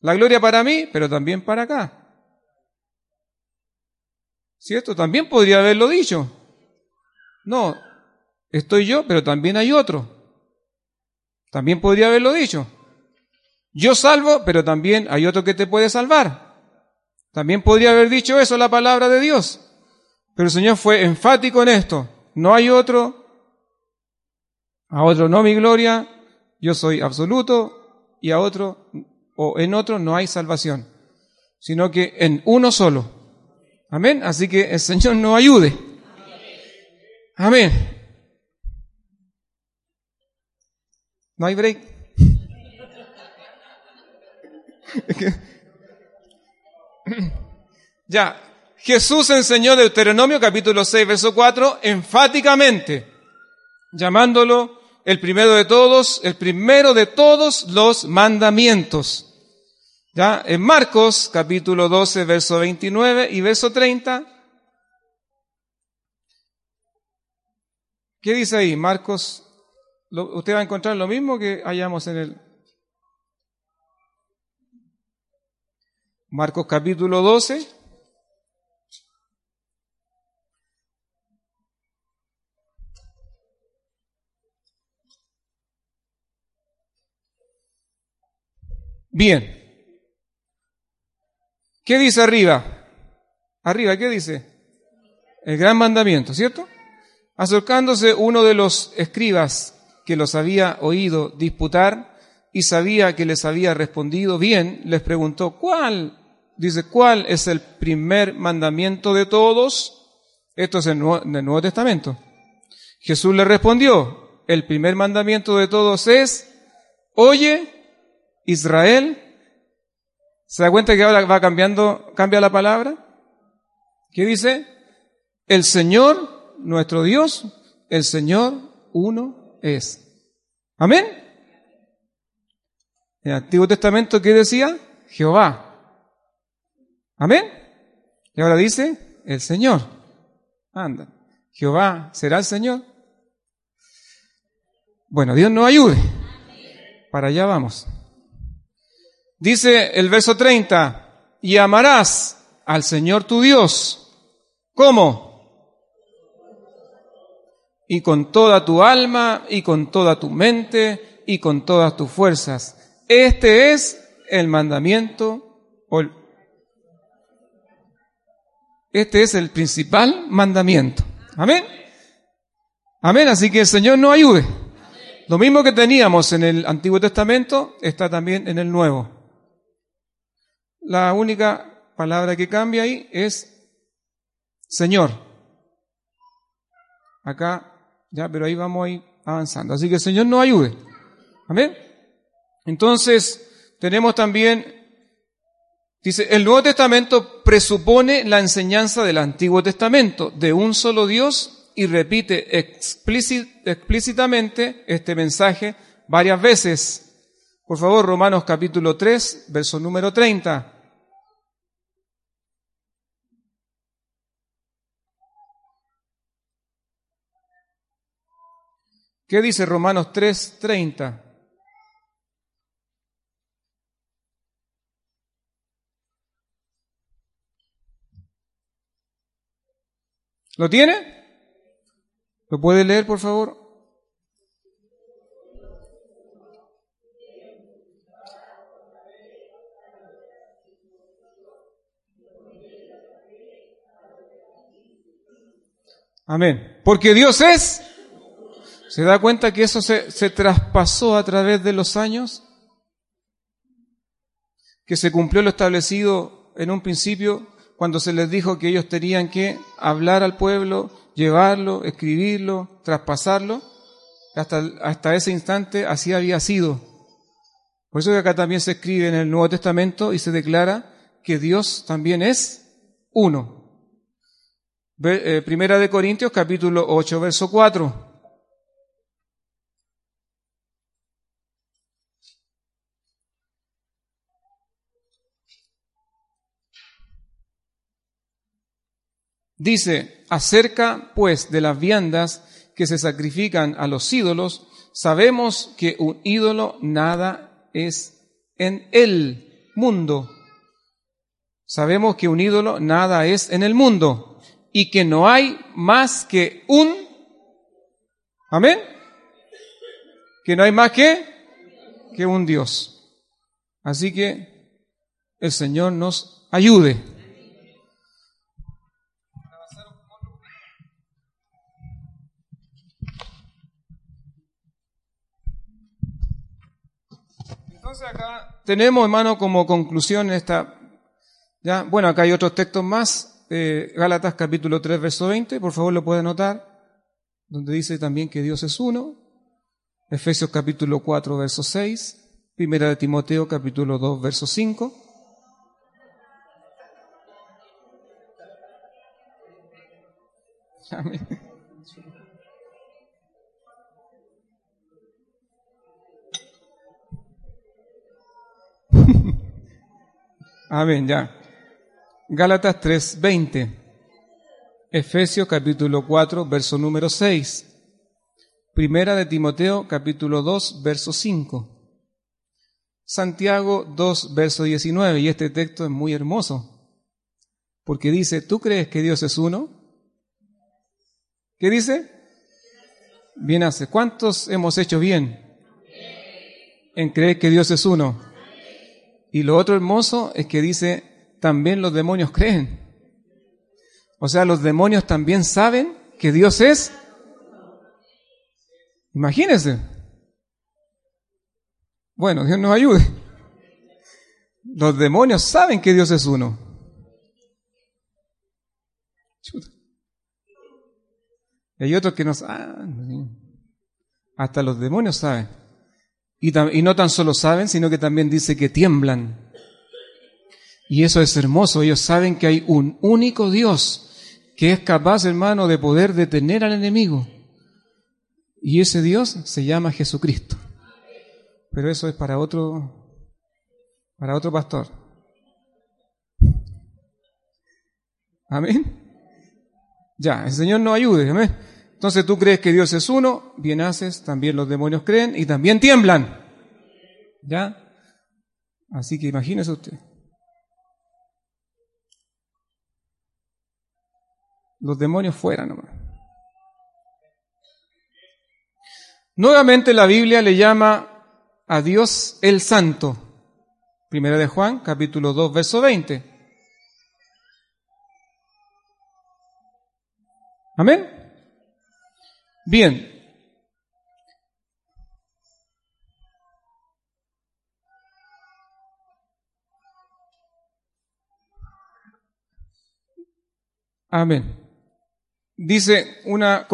La gloria para mí, pero también para acá. ¿Cierto? También podría haberlo dicho. No, Estoy yo, pero también hay otro. También podría haberlo dicho. Yo salvo, pero también hay otro que te puede salvar. También podría haber dicho eso la palabra de Dios. Pero el Señor fue enfático en esto. No hay otro. A otro no mi gloria. Yo soy absoluto. Y a otro o en otro no hay salvación. Sino que en uno solo. Amén. Así que el Señor nos ayude. Amén. No hay break. <clears throat> ya, Jesús enseñó Deuteronomio capítulo 6, verso 4, enfáticamente, llamándolo el primero de todos, el primero de todos los mandamientos. Ya, en Marcos capítulo 12, verso 29 y verso 30. ¿Qué dice ahí? Marcos usted va a encontrar lo mismo que hallamos en el Marcos capítulo 12. Bien. ¿Qué dice arriba? Arriba, ¿qué dice? El gran mandamiento, ¿cierto? Acercándose uno de los escribas que los había oído disputar y sabía que les había respondido bien, les preguntó, ¿cuál? Dice, ¿cuál es el primer mandamiento de todos? Esto es en el Nuevo Testamento. Jesús le respondió, el primer mandamiento de todos es, oye, Israel, ¿se da cuenta que ahora va cambiando, cambia la palabra? ¿Qué dice? El Señor, nuestro Dios, el Señor uno es. Amén. En el Antiguo Testamento, ¿qué decía? Jehová. Amén. Y ahora dice el Señor. Anda. Jehová será el Señor. Bueno, Dios nos ayude. Para allá vamos. Dice el verso 30, y amarás al Señor tu Dios. ¿Cómo? Y con toda tu alma, y con toda tu mente, y con todas tus fuerzas. Este es el mandamiento, este es el principal mandamiento. Amén. Amén, así que el Señor nos ayude. Lo mismo que teníamos en el Antiguo Testamento está también en el Nuevo. La única palabra que cambia ahí es Señor. Acá, ya, pero ahí vamos a ir avanzando. Así que el Señor nos ayude. Amén. Entonces, tenemos también, dice, el Nuevo Testamento presupone la enseñanza del Antiguo Testamento, de un solo Dios, y repite explícitamente este mensaje varias veces. Por favor, Romanos capítulo 3, verso número 30. ¿Qué dice Romanos 3, 30? ¿Lo tiene? ¿Lo puede leer, por favor? Amén. Porque Dios es. ¿Se da cuenta que eso se, se, traspasó a través de los años? Que se cumplió lo establecido en un principio cuando se les dijo que ellos tenían que hablar al pueblo, llevarlo, escribirlo, traspasarlo, hasta, hasta ese instante así había sido. Por eso que acá también se escribe en el Nuevo Testamento y se declara que Dios también es uno. Eh, primera de Corintios capítulo 8, verso 4. Dice, acerca pues de las viandas que se sacrifican a los ídolos, sabemos que un ídolo nada es en el mundo. Sabemos que un ídolo nada es en el mundo y que no hay más que un, amén, que no hay más que, que un Dios. Así que el Señor nos ayude. Entonces acá tenemos, hermano, como conclusión esta, ya, bueno, acá hay otros textos más, eh, Gálatas capítulo 3, verso 20, por favor lo puede anotar, donde dice también que Dios es uno, Efesios capítulo 4, verso 6, Primera de Timoteo capítulo 2, verso 5. <laughs> Amén. Amén, ya. Gálatas 3:20. Efesios capítulo 4, verso número 6. Primera de Timoteo capítulo 2, verso 5. Santiago 2, verso 19. Y este texto es muy hermoso. Porque dice, ¿tú crees que Dios es uno? ¿Qué dice? Bien hace. ¿Cuántos hemos hecho bien en creer que Dios es uno? Y lo otro hermoso es que dice, también los demonios creen. O sea, los demonios también saben que Dios es. Imagínense. Bueno, Dios nos ayude. Los demonios saben que Dios es uno. Y hay otros que nos... Ah, hasta los demonios saben. Y, no tan solo saben, sino que también dice que tiemblan. Y eso es hermoso. Ellos saben que hay un único Dios que es capaz, hermano, de poder detener al enemigo. Y ese Dios se llama Jesucristo. Pero eso es para otro, para otro pastor. Amén. Ya, el Señor nos ayude. Amén. Entonces tú crees que Dios es uno, bien haces, también los demonios creen y también tiemblan. ¿Ya? Así que imagínese usted. Los demonios fuera nomás. Nuevamente la Biblia le llama a Dios el Santo. Primera de Juan, capítulo 2, verso 20. Amén. Bien. Amén. Dice una...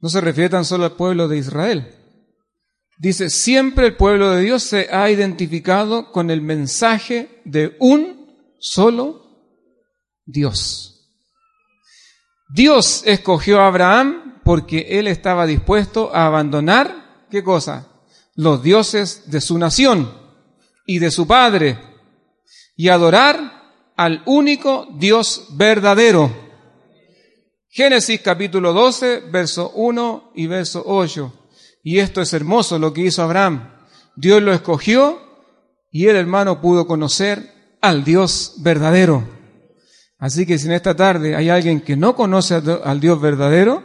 No se refiere tan solo al pueblo de Israel. Dice, siempre el pueblo de Dios se ha identificado con el mensaje de un solo Dios. Dios escogió a Abraham porque él estaba dispuesto a abandonar, ¿qué cosa? Los dioses de su nación y de su padre y adorar al único Dios verdadero. Génesis capítulo 12, verso 1 y verso 8. Y esto es hermoso lo que hizo Abraham. Dios lo escogió y el hermano pudo conocer al Dios verdadero. Así que si en esta tarde hay alguien que no conoce al Dios verdadero,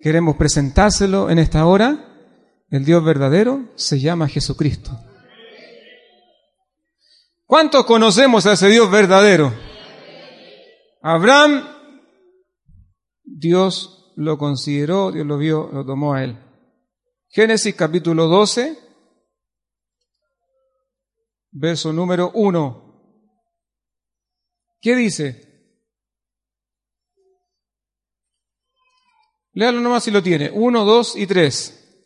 queremos presentárselo en esta hora. El Dios verdadero se llama Jesucristo. ¿Cuántos conocemos a ese Dios verdadero? Abraham, Dios lo consideró, Dios lo vio, lo tomó a él. Génesis capítulo 12, verso número 1. ¿Qué dice? Léalo nomás si lo tiene. 1, 2 y 3.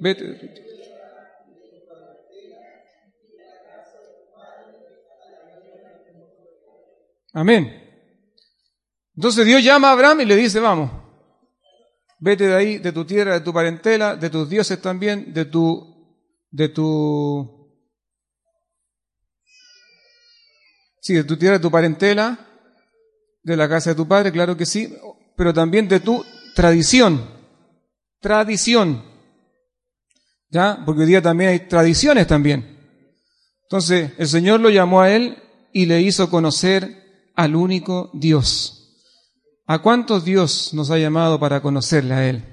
Vete. Amén. Entonces Dios llama a Abraham y le dice, vamos, vete de ahí, de tu tierra, de tu parentela, de tus dioses también, de tu, de tu, sí, de tu tierra, de tu parentela, de la casa de tu padre, claro que sí, pero también de tu tradición, tradición, ¿ya? Porque hoy día también hay tradiciones también. Entonces, el Señor lo llamó a él y le hizo conocer al único Dios. ¿A cuántos Dios nos ha llamado para conocerle a Él?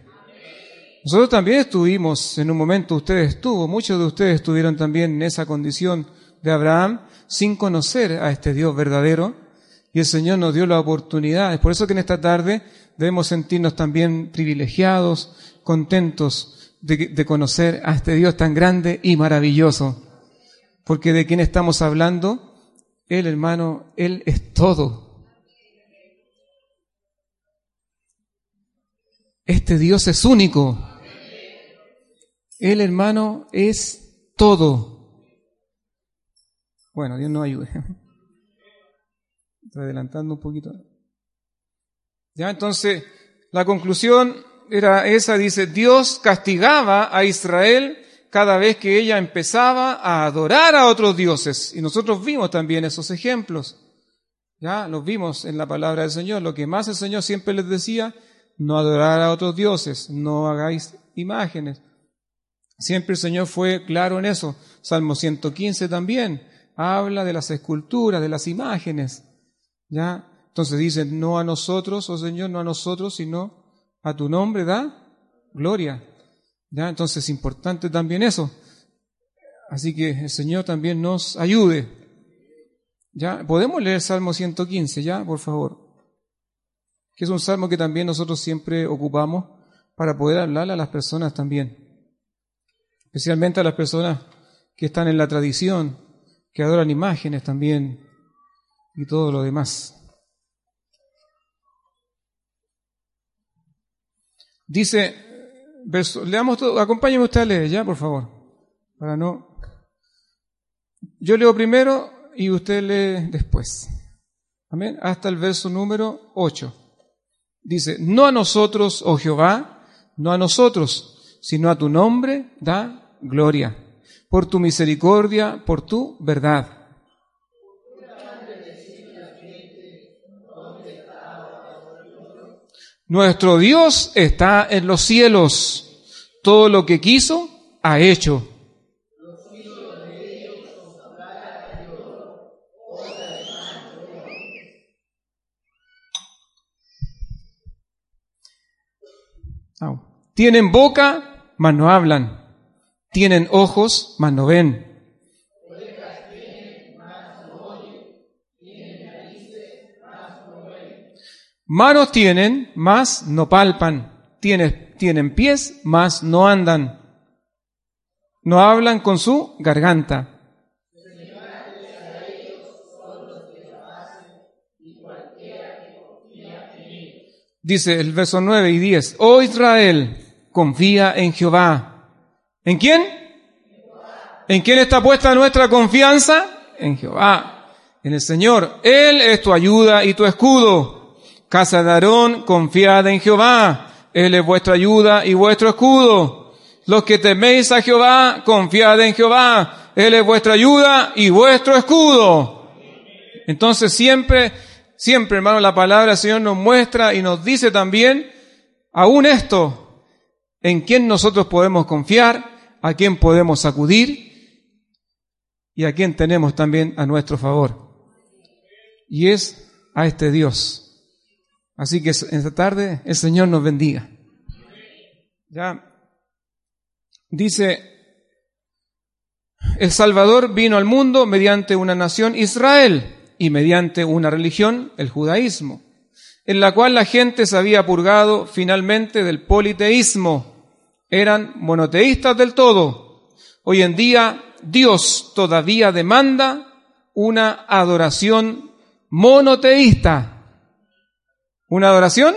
Nosotros también estuvimos, en un momento ustedes estuvo, muchos de ustedes estuvieron también en esa condición de Abraham sin conocer a este Dios verdadero y el Señor nos dio la oportunidad. Es por eso que en esta tarde debemos sentirnos también privilegiados, contentos de, conocer a este Dios tan grande y maravilloso. Porque de quién estamos hablando él, hermano, Él es todo. Este Dios es único. Él, hermano, es todo. Bueno, Dios nos ayude. Adelantando un poquito. Ya, entonces, la conclusión era esa, dice, Dios castigaba a Israel cada vez que ella empezaba a adorar a otros dioses. Y nosotros vimos también esos ejemplos. Ya los vimos en la palabra del Señor. Lo que más el Señor siempre les decía, no adorar a otros dioses, no hagáis imágenes. Siempre el Señor fue claro en eso. Salmo 115 también habla de las esculturas, de las imágenes. ¿Ya? Entonces dice, no a nosotros, oh Señor, no a nosotros, sino a tu nombre da gloria. ¿Ya? Entonces es importante también eso. Así que el Señor también nos ayude. ¿Ya? Podemos leer Salmo 115, ¿ya? Por favor. Que es un salmo que también nosotros siempre ocupamos para poder hablarle a las personas también. Especialmente a las personas que están en la tradición, que adoran imágenes también y todo lo demás. Dice verso, leamos todo, acompáñenme usted a leer, ya, por favor, para no. Yo leo primero y usted lee después. Amén. Hasta el verso número 8. Dice, no a nosotros, oh Jehová, no a nosotros, sino a tu nombre da gloria, por tu misericordia, por tu verdad. Nuestro Dios está en los cielos. Todo lo que quiso, ha hecho. Tienen boca, mas no hablan. Tienen ojos, mas no ven. Manos tienen, mas no palpan. Tienen, pies, mas no andan. No hablan con su garganta. Dice el verso 9 y 10, oh Israel, confía en Jehová. ¿En quién? ¿En quién está puesta nuestra confianza? En Jehová, en el Señor. Él es tu ayuda y tu escudo. Casa de Aarón, confiad en Jehová. Él es vuestra ayuda y vuestro escudo. Los que teméis a Jehová, confiad en Jehová. Él es vuestra ayuda y vuestro escudo. Entonces siempre Siempre, hermano, la palabra del Señor nos muestra y nos dice también, aún esto, en quién nosotros podemos confiar, a quién podemos acudir y a quién tenemos también a nuestro favor. Y es a este Dios. Así que esta tarde el Señor nos bendiga. Ya dice, el Salvador vino al mundo mediante una nación Israel y mediante una religión, el judaísmo, en la cual la gente se había purgado finalmente del politeísmo. Eran monoteístas del todo. Hoy en día Dios todavía demanda una adoración monoteísta. ¿Una adoración?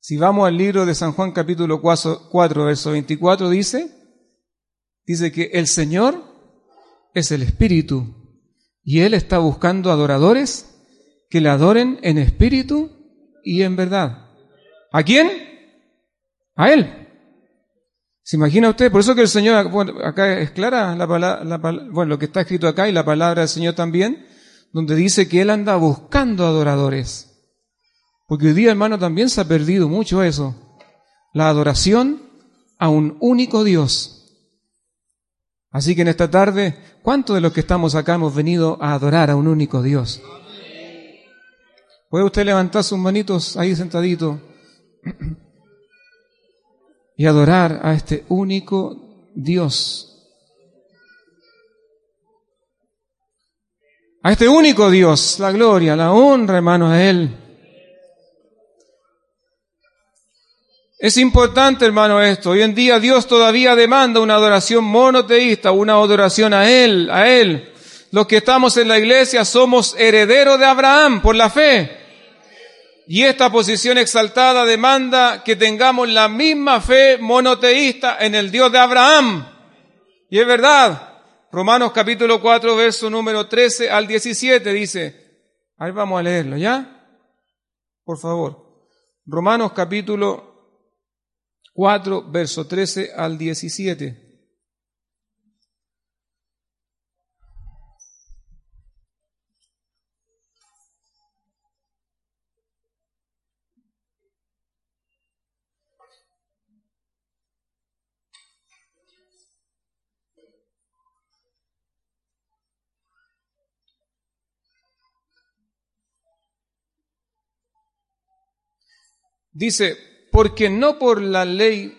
Si vamos al libro de San Juan capítulo 4, verso 24, dice, dice que el Señor es el Espíritu y Él está buscando adoradores que le adoren en espíritu y en verdad. ¿A quién? A Él. ¿Se imagina usted? Por eso que el Señor, acá es clara la palabra, bueno, lo que está escrito acá y la palabra del Señor también, donde dice que Él anda buscando adoradores. Porque hoy día, hermano, también se ha perdido mucho eso. La adoración a un único Dios. Así que en esta tarde, ¿cuántos de los que estamos acá hemos venido a adorar a un único Dios? ¿Puede usted levantar sus manitos ahí sentadito <clears throat> y adorar a este único Dios? A este único Dios, la gloria, la honra, hermano, a Él. Es importante, hermano, esto. Hoy en día Dios todavía demanda una adoración monoteísta, una adoración a Él, a Él. Los que estamos en la iglesia somos herederos de Abraham por la fe. Y esta posición exaltada demanda que tengamos la misma fe monoteísta en el Dios de Abraham. Y es verdad. Romanos capítulo 4, verso número 13 al 17 dice, ahí vamos a leerlo, ¿ya? Por favor. Romanos capítulo 4, verso 13 al 17. Dice, porque no por la ley,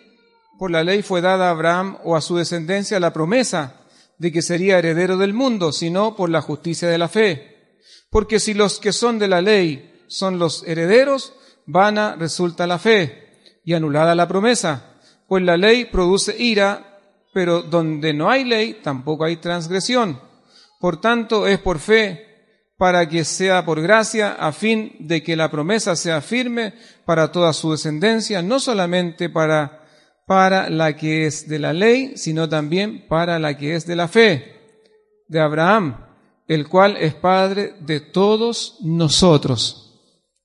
por la ley fue dada a Abraham o a su descendencia la promesa de que sería heredero del mundo, sino por la justicia de la fe. Porque si los que son de la ley son los herederos, vana resulta la fe y anulada la promesa, pues la ley produce ira, pero donde no hay ley tampoco hay transgresión. Por tanto, es por fe para que sea por gracia, a fin de que la promesa sea firme para toda su descendencia, no solamente para, para la que es de la ley, sino también para la que es de la fe, de Abraham, el cual es Padre de todos nosotros.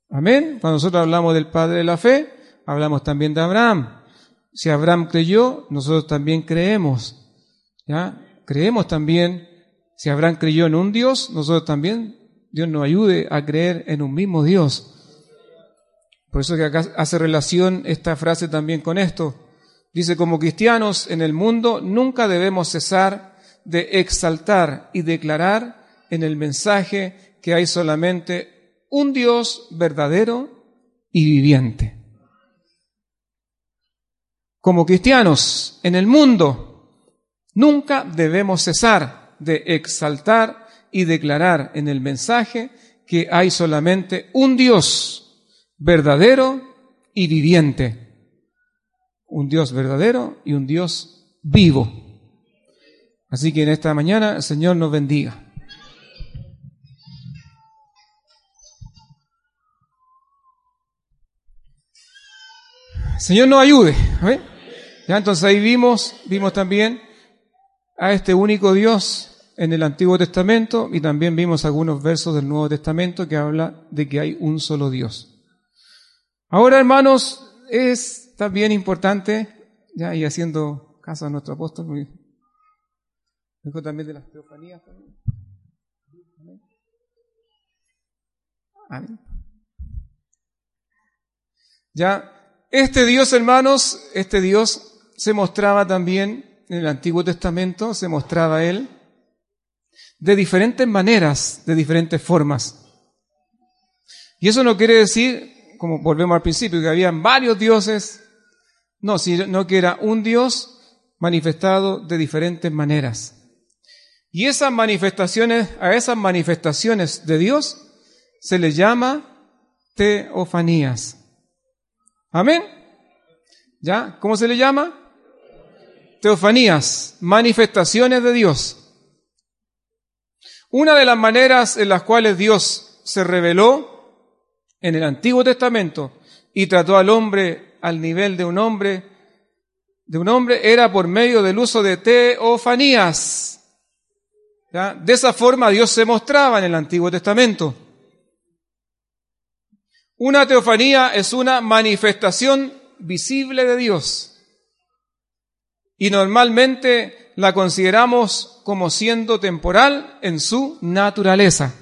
Amén. Cuando nosotros hablamos del Padre de la fe, hablamos también de Abraham. Si Abraham creyó, nosotros también creemos. ¿Ya? Creemos también, si Abraham creyó en un Dios, nosotros también, Dios nos ayude a creer en un mismo Dios. Por eso que acá hace relación esta frase también con esto. Dice, como cristianos en el mundo nunca debemos cesar de exaltar y declarar en el mensaje que hay solamente un Dios verdadero y viviente. Como cristianos en el mundo nunca debemos cesar de exaltar y declarar en el mensaje que hay solamente un Dios verdadero y viviente un Dios verdadero y un Dios vivo. Así que en esta mañana el Señor nos bendiga. Señor nos ayude. Ya entonces ahí vimos, vimos también a este único Dios en el Antiguo Testamento y también vimos algunos versos del Nuevo Testamento que habla de que hay un solo Dios. Ahora, hermanos, es bien importante, ya, y haciendo caso a nuestro apóstol, muy, también de las teofanías. Ya, este Dios, hermanos, este Dios se mostraba también en el Antiguo Testamento, se mostraba Él de diferentes maneras, de diferentes formas. Y eso no quiere decir, como volvemos al principio, que habían varios dioses, no, sino que era un Dios manifestado de diferentes maneras. Y esas manifestaciones, a esas manifestaciones de Dios se le llama teofanías. Amén. ¿Ya? ¿Cómo se le llama? Teofanías, manifestaciones de Dios. Una de las maneras en las cuales Dios se reveló en el Antiguo Testamento y trató al hombre al nivel de un hombre, de un hombre, era por medio del uso de teofanías. De esa forma Dios se mostraba en el Antiguo Testamento. Una teofanía es una manifestación visible de Dios. Y normalmente la consideramos como siendo temporal en su naturaleza.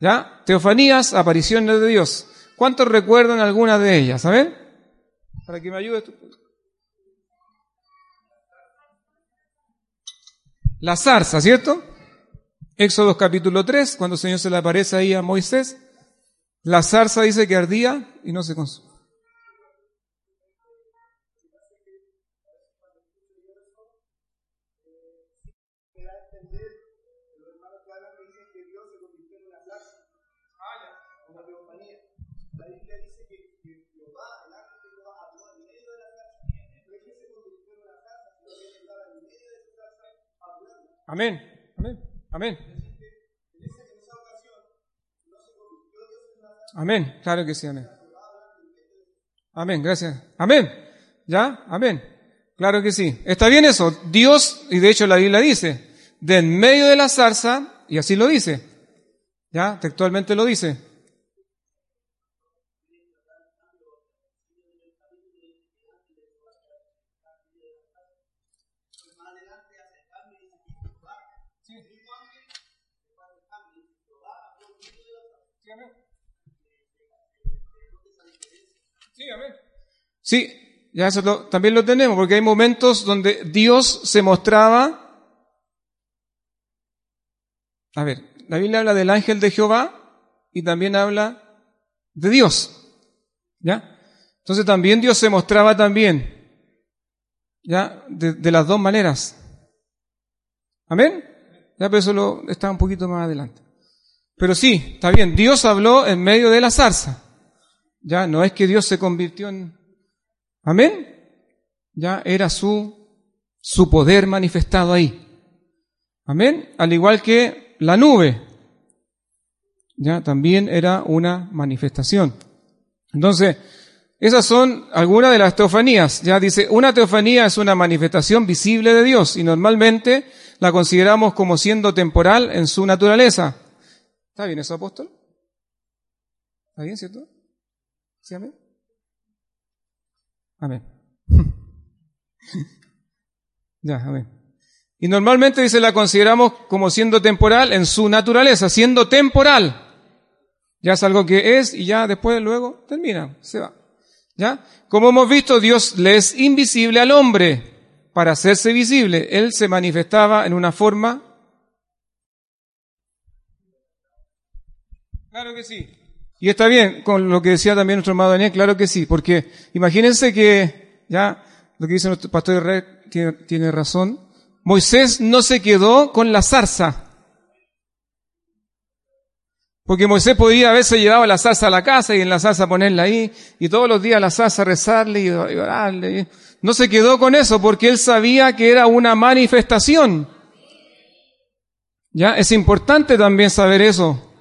¿Ya? Teofanías, apariciones de Dios. ¿Cuántos recuerdan alguna de ellas? ¿Saben? para que me ayudes. La zarza, ¿cierto? Éxodo capítulo 3, cuando el Señor se le aparece ahí a Moisés, la zarza dice que ardía y no se consume. Amén, amén, amén. Amén, claro que sí, amén. Amén, gracias. Amén, ¿ya? Amén. Claro que sí. Está bien eso. Dios, y de hecho la Biblia dice, de en medio de la zarza, y así lo dice, ¿ya? Textualmente lo dice, Sí, ya eso también lo tenemos, porque hay momentos donde Dios se mostraba. A ver, la Biblia habla del ángel de Jehová y también habla de Dios. ¿Ya? Entonces también Dios se mostraba también. ¿Ya? De, las dos maneras. ¿Amén? Ya, pero eso lo, está un poquito más adelante. Pero sí, está bien, Dios habló en medio de la zarza. Ya, no es que Dios se convirtió en... Amén. Ya era su, su poder manifestado ahí. Amén. Al igual que la nube. Ya también era una manifestación. Entonces, esas son algunas de las teofanías. Ya dice, una teofanía es una manifestación visible de Dios y normalmente la consideramos como siendo temporal en su naturaleza. ¿Está bien eso, apóstol? ¿Está bien, cierto? ¿Sí, amén? Amén. <laughs> ya, amén. Y normalmente dice la consideramos como siendo temporal en su naturaleza, siendo temporal. Ya es algo que es y ya después luego termina, se va. ¿Ya? Como hemos visto, Dios le es invisible al hombre. Para hacerse visible, Él se manifestaba en una forma. Claro que sí. Y está bien, con lo que decía también nuestro hermano Daniel, claro que sí, porque imagínense que, ya, lo que dice nuestro pastor Red tiene, tiene razón, Moisés no se quedó con la zarza. Porque Moisés podía haberse llevado la salsa a la casa y en la salsa ponerla ahí, y todos los días la salsa rezarle y orarle. No se quedó con eso porque él sabía que era una manifestación. Ya, es importante también saber eso.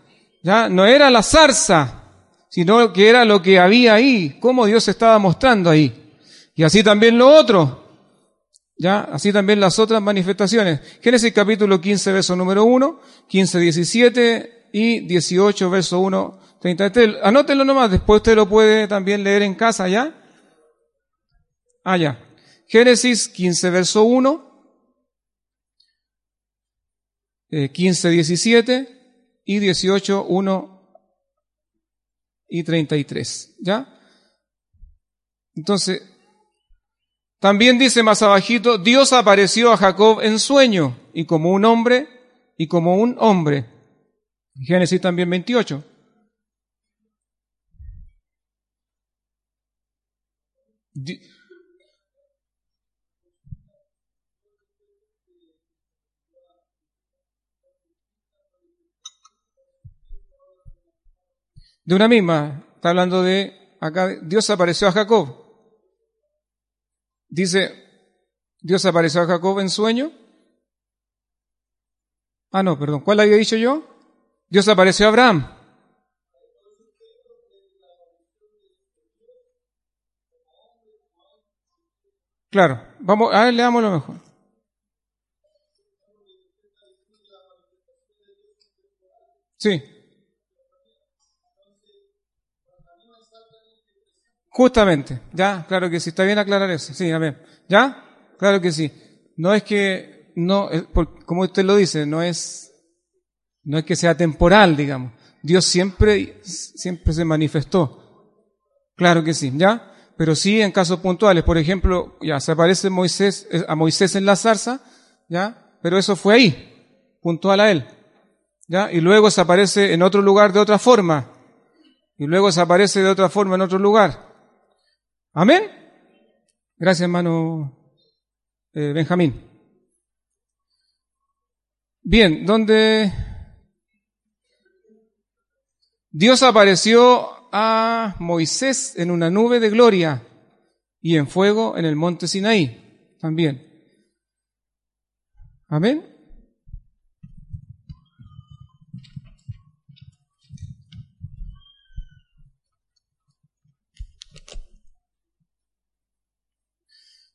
Ya, no era la zarza, sino que era lo que había ahí, cómo Dios estaba mostrando ahí. Y así también lo otro. Ya, así también las otras manifestaciones. Génesis capítulo 15, verso número 1, 15, 17, y 18, verso 1, 33. Anótenlo nomás, después usted lo puede también leer en casa, ¿ya? Ah, ya. Génesis 15, verso 1, 15, 17 y 18, 1 y 33, ¿ya? Entonces, también dice más abajito, Dios apareció a Jacob en sueño y como un hombre y como un hombre. Génesis también 28. De una misma, está hablando de, acá, Dios apareció a Jacob. Dice, Dios apareció a Jacob en sueño. Ah, no, perdón, ¿cuál había dicho yo? Dios apareció a Abraham. Claro, vamos, a ver, leamos lo mejor. Sí. Justamente, ya, claro que sí, está bien aclarar eso, sí, amén. ¿Ya? Claro que sí. No es que, no, como usted lo dice, no es no es que sea temporal, digamos. Dios siempre, siempre se manifestó. Claro que sí, ¿ya? Pero sí en casos puntuales. Por ejemplo, ya se aparece Moisés, eh, a Moisés en la zarza, ¿ya? Pero eso fue ahí, puntual a él. ¿Ya? Y luego se aparece en otro lugar de otra forma. Y luego se aparece de otra forma en otro lugar. Amén. Gracias, hermano eh, Benjamín. Bien, ¿dónde Dios apareció a Moisés en una nube de gloria y en fuego en el monte Sinaí también. Amén.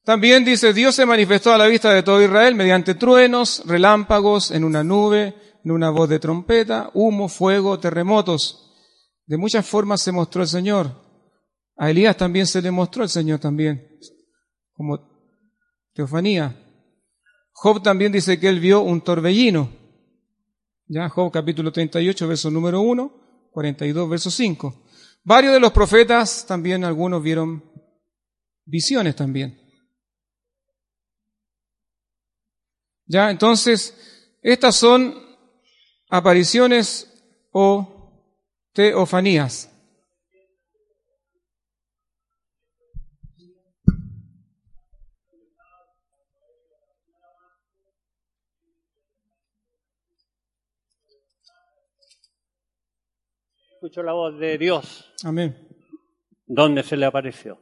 También dice, Dios se manifestó a la vista de todo Israel mediante truenos, relámpagos, en una nube, en una voz de trompeta, humo, fuego, terremotos. De muchas formas se mostró el Señor. A Elías también se le mostró el Señor también, como teofanía. Job también dice que él vio un torbellino. Ya, Job capítulo 38, verso número 1, 42, verso 5. Varios de los profetas también, algunos vieron visiones también. Ya, entonces, estas son apariciones o teofanías. Escucho la voz de Dios. Amén. ¿Dónde se le apareció?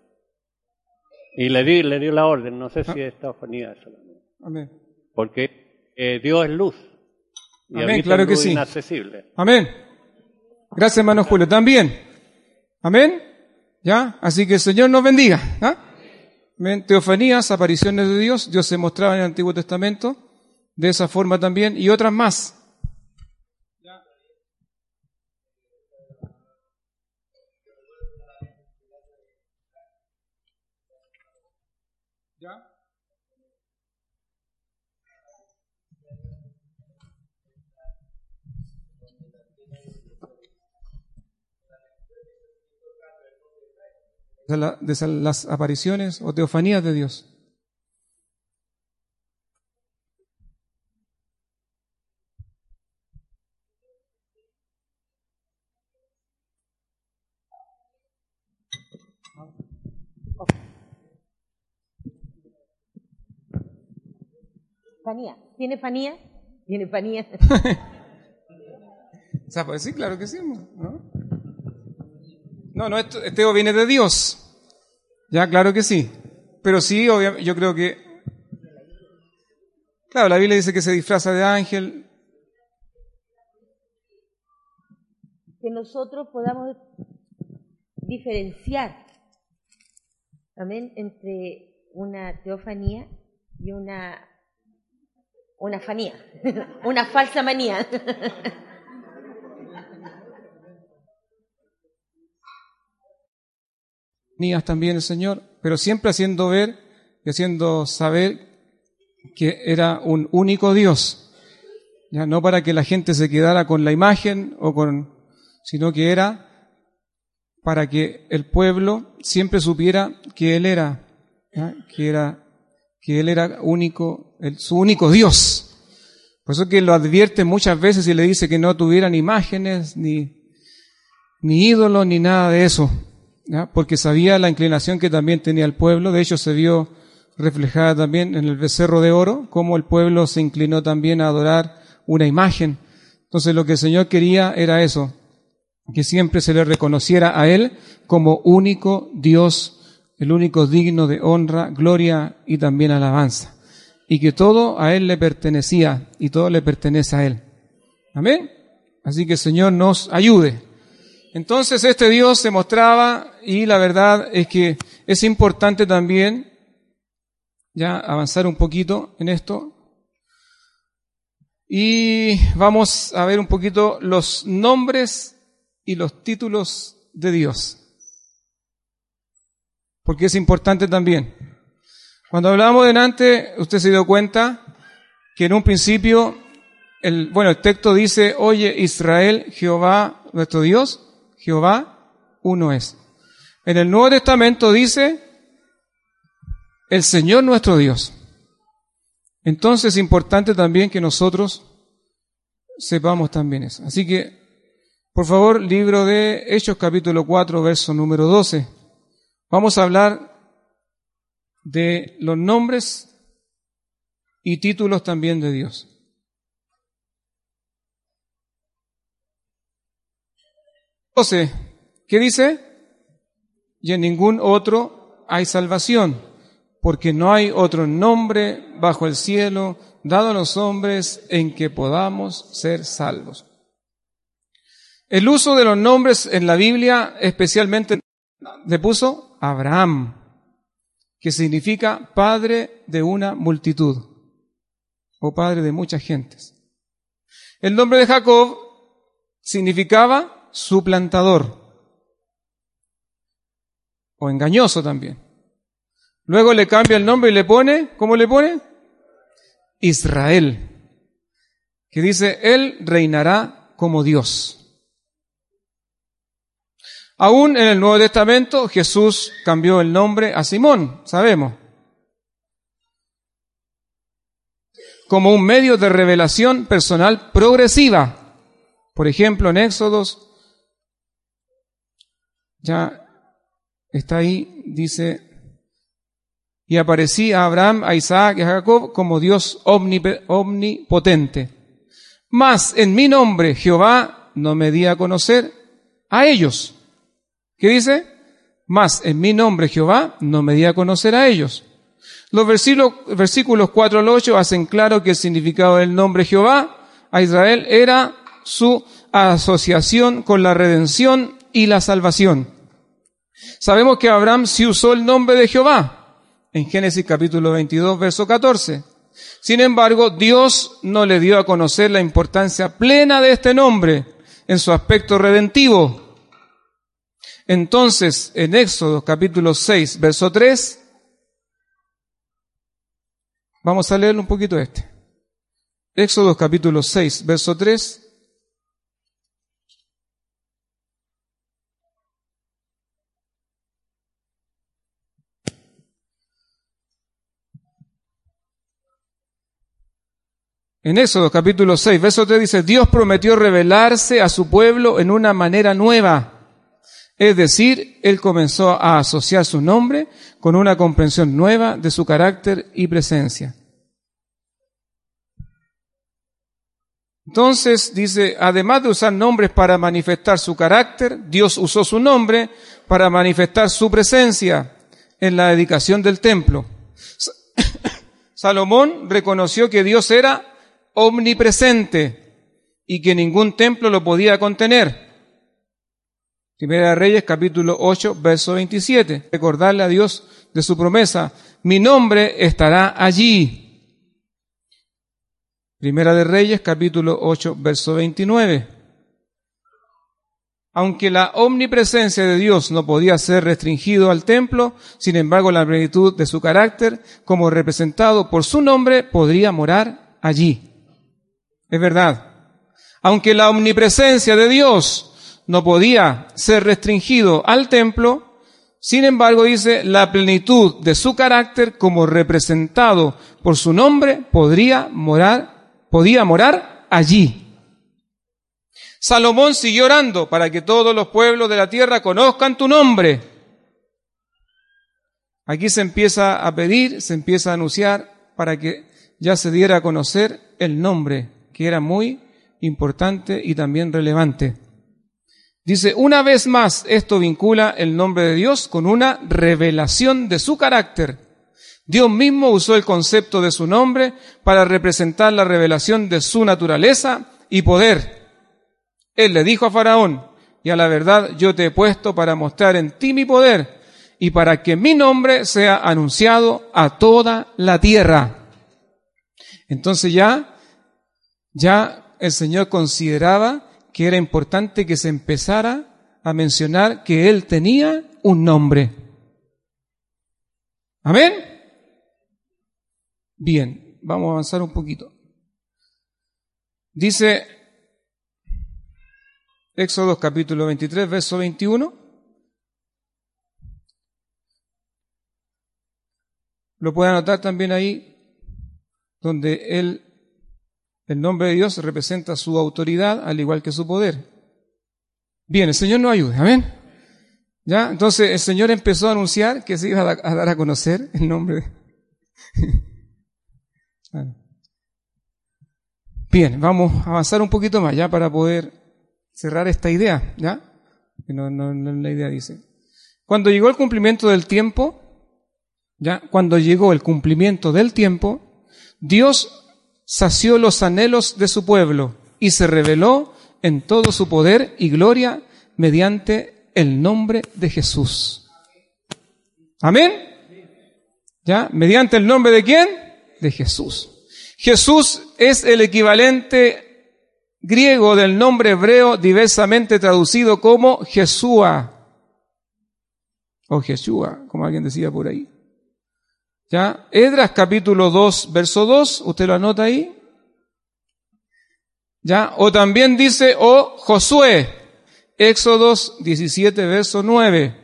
Y le di, le dio la orden, no sé si es teofanía. Amén. Porque eh, Dios es luz. Y Amén, claro que sí. Inaccesible. Amén. Gracias, hermano Julio. También. Amén. ¿Ya? Así que el Señor nos bendiga. ¿ah? Teofanías, apariciones de Dios. Dios se mostraba en el Antiguo Testamento. De esa forma también. Y otras más. De, la- de las apariciones o teofanías de Dios. Fanía. ¿Tiene fanía? ¿Tiene fanía? <laughs> O sea, pues sí, claro que sí. ¿No? No, esto, Teo viene de Dios. Ya, claro que sí. Pero sí, yo creo que... Claro, la Biblia dice que se disfraza de ángel. que nosotros podamos diferenciar, amén, entre una teofanía y una, una fanía, <laughs> una falsa manía. <laughs> Nías también el Señor, pero siempre haciendo ver y haciendo saber que era un único Dios. Ya no para que la gente se quedara con la imagen o con, sino que era para que el pueblo siempre supiera que él era, ¿ya? que era, que él era único, el- su único Dios. Por eso que lo advierte muchas veces y le dice que no tuvieran imágenes ni, ni ídolos ni nada de eso. Porque sabía la inclinación que también tenía el pueblo. De hecho, se vio reflejada también en el becerro de oro, cómo el pueblo se inclinó también a adorar una imagen. Entonces, lo que el Señor quería era eso, que siempre se le reconociera a Él como único Dios, el único digno de honra, gloria y también alabanza. Y que todo a Él le pertenecía y todo le pertenece a Él. Amén. Así que el Señor nos ayude. Entonces este Dios se mostraba y la verdad es que es importante también ya avanzar un poquito en esto. Y vamos a ver un poquito los nombres y los títulos de Dios. Porque es importante también. Cuando hablamos delante, usted se dio cuenta que en un principio, el, bueno, el texto dice, oye Israel, Jehová, nuestro Dios, Jehová uno es. En el Nuevo Testamento dice el Señor nuestro Dios. Entonces es importante también que nosotros sepamos también eso. Así que, por favor, libro de Hechos capítulo 4, verso número 12. Vamos a hablar de los nombres y títulos también de Dios. 12. ¿Qué dice? Y en ningún otro hay salvación, porque no hay otro nombre bajo el cielo dado a los hombres en que podamos ser salvos. El uso de los nombres en la Biblia especialmente le puso Abraham, que significa padre de una multitud o padre de muchas gentes. El nombre de Jacob significaba suplantador o engañoso también. Luego le cambia el nombre y le pone, ¿cómo le pone? Israel, que dice, Él reinará como Dios. Aún en el Nuevo Testamento Jesús cambió el nombre a Simón, sabemos, como un medio de revelación personal progresiva. Por ejemplo, en Éxodos, ya está ahí, dice, y aparecí a Abraham, a Isaac y a Jacob como Dios omnipotente. Mas en mi nombre Jehová no me di a conocer a ellos. ¿Qué dice? Mas en mi nombre Jehová no me di a conocer a ellos. Los versículos, versículos 4 al 8 hacen claro que el significado del nombre Jehová a Israel era su asociación con la redención y la salvación. Sabemos que Abraham sí usó el nombre de Jehová en Génesis capítulo 22, verso 14. Sin embargo, Dios no le dio a conocer la importancia plena de este nombre en su aspecto redentivo. Entonces, en Éxodo capítulo 6, verso 3, Vamos a leer un poquito este. Éxodo capítulo 6, verso 3. En Éxodo capítulo 6, verso 3 dice, Dios prometió revelarse a su pueblo en una manera nueva. Es decir, Él comenzó a asociar su nombre con una comprensión nueva de su carácter y presencia. Entonces dice, además de usar nombres para manifestar su carácter, Dios usó su nombre para manifestar su presencia en la dedicación del templo. <coughs> Salomón reconoció que Dios era omnipresente y que ningún templo lo podía contener. Primera de Reyes capítulo 8, verso 27. Recordarle a Dios de su promesa, mi nombre estará allí. Primera de Reyes capítulo 8, verso 29. Aunque la omnipresencia de Dios no podía ser restringido al templo, sin embargo la plenitud de su carácter, como representado por su nombre, podría morar allí. Es verdad. Aunque la omnipresencia de Dios no podía ser restringido al templo, sin embargo dice, la plenitud de su carácter como representado por su nombre podría morar, podía morar allí. Salomón siguió orando para que todos los pueblos de la tierra conozcan tu nombre. Aquí se empieza a pedir, se empieza a anunciar para que ya se diera a conocer el nombre que era muy importante y también relevante. Dice, una vez más, esto vincula el nombre de Dios con una revelación de su carácter. Dios mismo usó el concepto de su nombre para representar la revelación de su naturaleza y poder. Él le dijo a Faraón, y a la verdad yo te he puesto para mostrar en ti mi poder y para que mi nombre sea anunciado a toda la tierra. Entonces ya ya el Señor consideraba que era importante que se empezara a mencionar que Él tenía un nombre. Amén. Bien, vamos a avanzar un poquito. Dice Éxodo capítulo 23, verso 21. Lo puede anotar también ahí, donde Él el nombre de Dios representa su autoridad al igual que su poder. Bien, el Señor nos ayude, amén. ¿Ya? Entonces el Señor empezó a anunciar que se iba a dar a conocer el nombre. <laughs> Bien, vamos a avanzar un poquito más ya para poder cerrar esta idea, ¿ya? No, no, no la idea dice. Cuando llegó el cumplimiento del tiempo, ¿ya? Cuando llegó el cumplimiento del tiempo, Dios sació los anhelos de su pueblo y se reveló en todo su poder y gloria mediante el nombre de Jesús. Amén. ¿Ya? ¿Mediante el nombre de quién? De Jesús. Jesús es el equivalente griego del nombre hebreo diversamente traducido como Jesúa. O Jesúa, como alguien decía por ahí. ¿Ya? Edras capítulo 2, verso 2, usted lo anota ahí. ¿Ya? O también dice, o Josué, Éxodos 17, verso 9.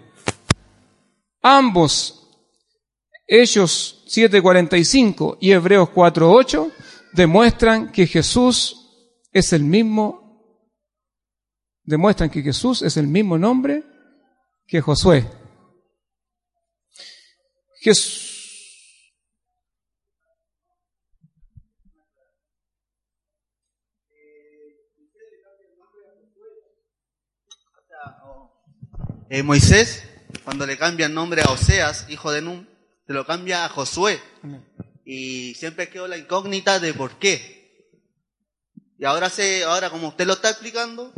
Ambos, Hechos 7:45 y Hebreos 4:8, demuestran que Jesús es el mismo, demuestran que Jesús es el mismo nombre que Josué. Jesús Eh, Moisés, cuando le cambia el nombre a Oseas, hijo de Nun, se lo cambia a Josué. Y siempre quedó la incógnita de por qué. Y ahora, se, ahora como usted lo está explicando,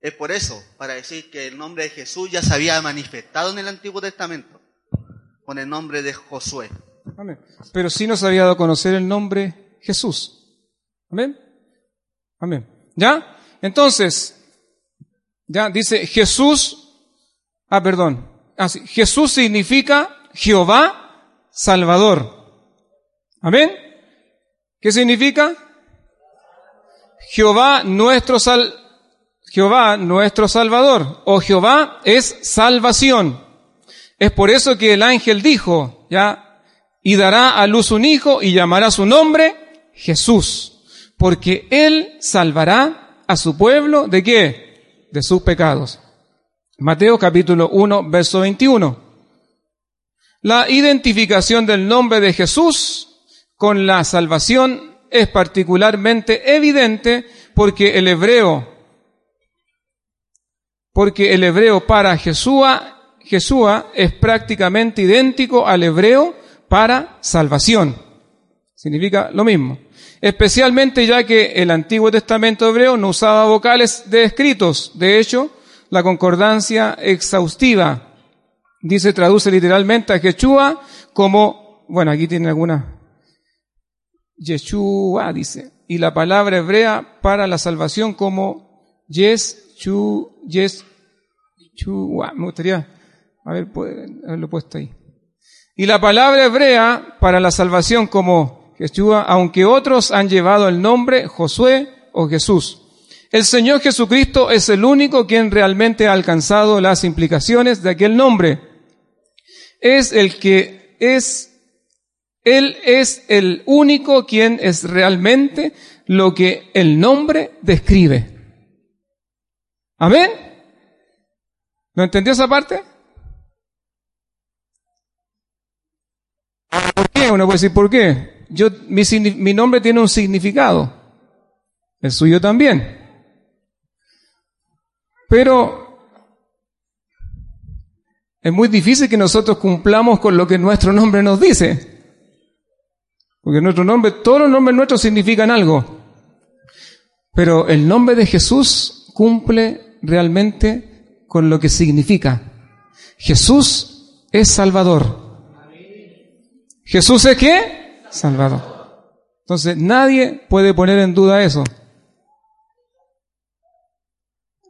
es por eso, para decir que el nombre de Jesús ya se había manifestado en el Antiguo Testamento, con el nombre de Josué. Amén. Pero sí nos había dado a conocer el nombre Jesús. Amén. Amén. ¿Ya? Entonces, ya dice Jesús Ah, perdón. Ah, Jesús significa Jehová Salvador. Amén. ¿Qué significa? Jehová nuestro sal, Jehová nuestro Salvador, o Jehová es salvación. Es por eso que el ángel dijo, ya, y dará a luz un hijo y llamará su nombre Jesús, porque él salvará a su pueblo de qué? De sus pecados. Mateo capítulo 1, verso 21. La identificación del nombre de Jesús con la salvación es particularmente evidente porque el hebreo, porque el hebreo para Jesúa, Jesúa es prácticamente idéntico al hebreo para salvación. Significa lo mismo. Especialmente ya que el Antiguo Testamento hebreo no usaba vocales de escritos. De hecho, la concordancia exhaustiva dice, traduce literalmente a Yeshua como, bueno, aquí tiene alguna, Yeshua dice, y la palabra hebrea para la salvación como Yeshua, me gustaría haberlo puesto ahí. Y la palabra hebrea para la salvación como Yeshua, aunque otros han llevado el nombre Josué o Jesús. El Señor Jesucristo es el único quien realmente ha alcanzado las implicaciones de aquel nombre. Es el que es, Él es el único quien es realmente lo que el nombre describe. Amén. ¿No entendió esa parte? ¿Por qué? Uno puede decir, ¿por qué? Yo, mi, mi nombre tiene un significado. El suyo también. Pero es muy difícil que nosotros cumplamos con lo que nuestro nombre nos dice. Porque nuestro nombre, todos los nombres nuestros significan algo. Pero el nombre de Jesús cumple realmente con lo que significa. Jesús es Salvador. ¿Jesús es qué? Salvador. Entonces nadie puede poner en duda eso.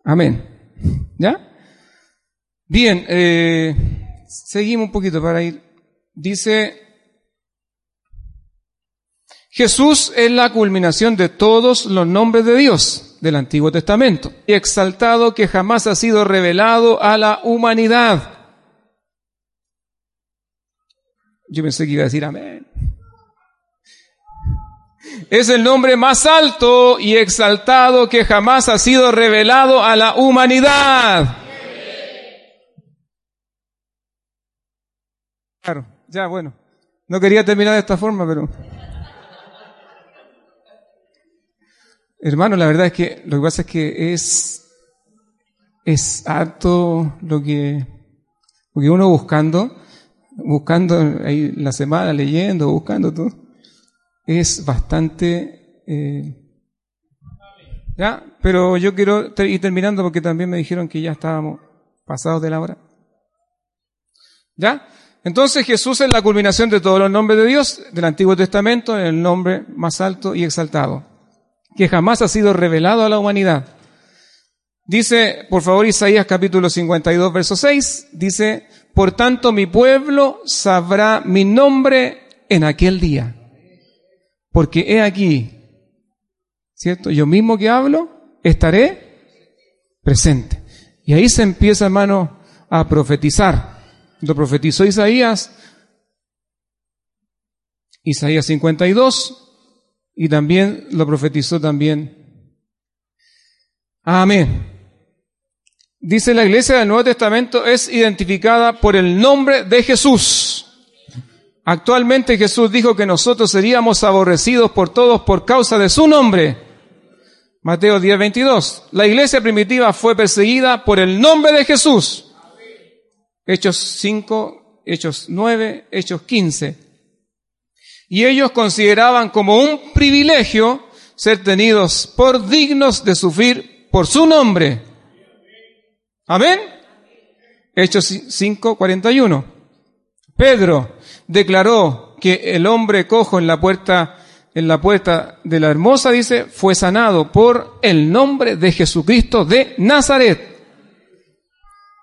Amén. ¿Ya? Bien, eh, seguimos un poquito para ir. Dice, Jesús es la culminación de todos los nombres de Dios del Antiguo Testamento, y exaltado que jamás ha sido revelado a la humanidad. Yo pensé que iba a decir amén. Es el nombre más alto y exaltado que jamás ha sido revelado a la humanidad. Claro, ya bueno. No quería terminar de esta forma, pero... Hermano, la verdad es que lo que pasa es que es, es harto lo que, porque uno buscando, buscando ahí la semana, leyendo, buscando todo es bastante... Eh, ¿Ya? Pero yo quiero ir terminando porque también me dijeron que ya estábamos pasados de la hora. ¿Ya? Entonces Jesús es la culminación de todos los nombres de Dios del Antiguo Testamento, el nombre más alto y exaltado, que jamás ha sido revelado a la humanidad. Dice, por favor, Isaías capítulo 52, verso 6, dice, por tanto mi pueblo sabrá mi nombre en aquel día. Porque he aquí, ¿cierto? Yo mismo que hablo, estaré presente. Y ahí se empieza, hermano, a profetizar. Lo profetizó Isaías, Isaías 52, y también lo profetizó también. Amén. Dice la iglesia del Nuevo Testamento es identificada por el nombre de Jesús. Actualmente Jesús dijo que nosotros seríamos aborrecidos por todos por causa de su nombre. Mateo 10, 22. La iglesia primitiva fue perseguida por el nombre de Jesús. Hechos 5, Hechos 9, Hechos 15. Y ellos consideraban como un privilegio ser tenidos por dignos de sufrir por su nombre. Amén. Hechos 5, 41. Pedro, declaró que el hombre cojo en la puerta, en la puerta de la hermosa, dice, fue sanado por el nombre de Jesucristo de Nazaret.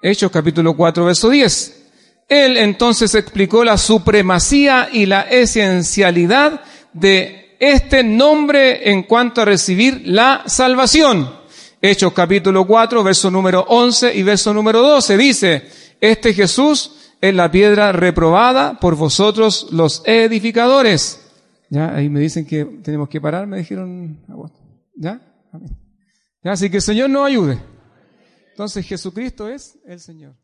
Hechos capítulo 4, verso 10. Él entonces explicó la supremacía y la esencialidad de este nombre en cuanto a recibir la salvación. Hechos capítulo 4, verso número 11 y verso número 12 dice, este Jesús es la piedra reprobada por vosotros los edificadores. Ya, ahí me dicen que tenemos que parar, me dijeron, ¿ya? Ya, así que el Señor nos ayude. Entonces Jesucristo es el Señor.